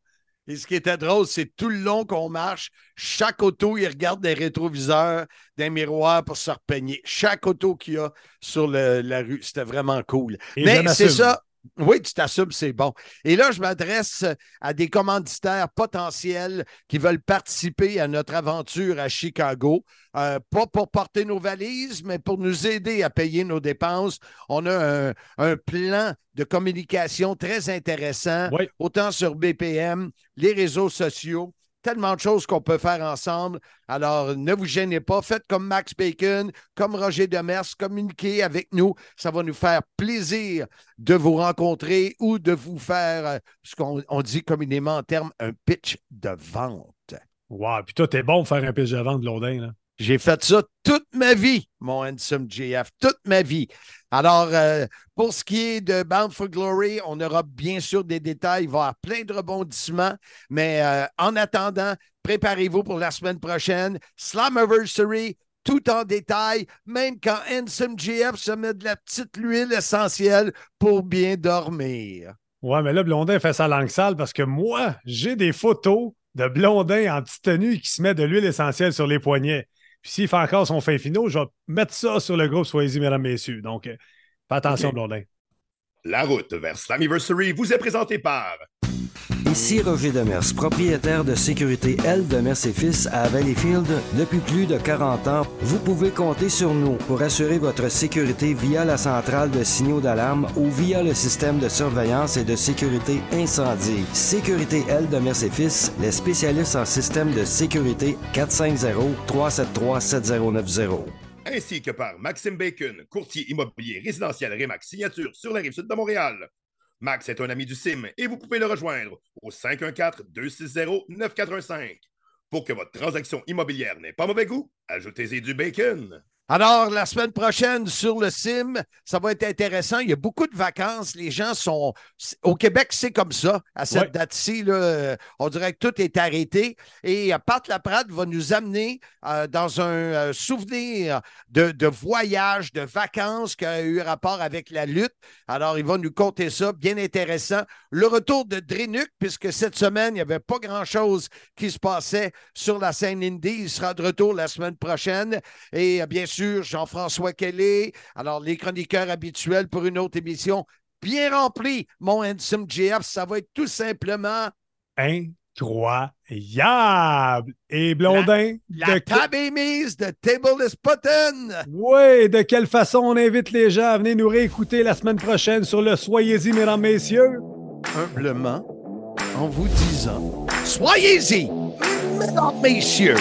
Et ce qui était drôle, c'est tout le long qu'on marche, chaque auto, il regarde des rétroviseurs, des miroirs pour se repeigner. Chaque auto qu'il y a sur le- la rue, c'était vraiment cool. Et Mais c'est ça. Oui, tu t'assumes, c'est bon. Et là, je m'adresse à des commanditaires potentiels qui veulent participer à notre aventure à Chicago. Euh, pas pour porter nos valises, mais pour nous aider à payer nos dépenses. On a un, un plan de communication très intéressant, Oui. autant sur BPM, les réseaux sociaux. Tellement de choses qu'on peut faire ensemble. Alors, ne vous gênez pas. Faites comme Max Bacon, comme Roger Demers. Communiquez avec nous. Ça va nous faire plaisir de vous rencontrer ou de vous faire euh, ce qu'on on dit communément en termes un pitch de vente. Wow, puis toi, t'es bon pour faire un pitch de vente, Blondin, là. J'ai fait ça toute ma vie, mon handsome JF, toute ma vie. Alors, euh, pour ce qui est de Bound for Glory, on aura bien sûr des détails. Il plein de rebondissements. Mais euh, en attendant, préparez-vous pour la semaine prochaine. Slammiversary, tout en détail, même quand Handsome JF se met de la petite huile essentielle pour bien dormir. Ouais, mais là, Blondin fait sa langue sale parce que moi, j'ai des photos de Blondin en petite tenue qui se met de l'huile essentielle sur les poignets. Puis s'il fait encore son fin finaux, je vais mettre ça sur le groupe Soyez-y, mesdames, messieurs. Donc, euh, fais attention, Ok. Blondin. La route vers Slammiversary vous est présentée par Ici Roger Demers, propriétaire de sécurité L Demers et Fils à Valleyfield depuis plus de 40 ans. Vous pouvez compter sur nous pour assurer votre sécurité via la centrale de signaux d'alarme ou via le système de surveillance et de sécurité incendie. Sécurité L Demers et Fils, les spécialistes en système de sécurité 450-373-7090. Ainsi que par Maxime Bacon, courtier immobilier résidentiel Remax Signature sur la rive sud de Montréal. Max est un ami du CIM et vous pouvez le rejoindre au 514-260-9415. Pour que votre transaction immobilière n'ait pas mauvais goût, ajoutez-y du bacon. Alors, la semaine prochaine sur le CIM, ça va être intéressant. Il y a beaucoup de vacances. Les gens sont. Au Québec, c'est comme ça. À cette Ouais. date-ci, on dirait que tout est arrêté. Et euh, Pat Laprade va nous amener euh, dans un euh, souvenir de, de voyage, de vacances qui a eu rapport avec la lutte. Alors, il va nous conter ça. Bien intéressant. Le retour de Drenuk, puisque cette semaine, il n'y avait pas grand-chose qui se passait sur la scène indie. Il sera de retour la semaine prochaine. Et bien sûr, Jean-François Kelly. Alors, les chroniqueurs habituels pour une autre émission bien remplie. Mon handsome GF, ça va être tout simplement Incroyable! Et Blondin, la de table est mise, the table is button. Oui, de quelle façon on invite les gens à venir nous réécouter la semaine prochaine sur le Soyez-y, mesdames, messieurs? Humblement, en vous disant, soyez-y, mesdames, messieurs.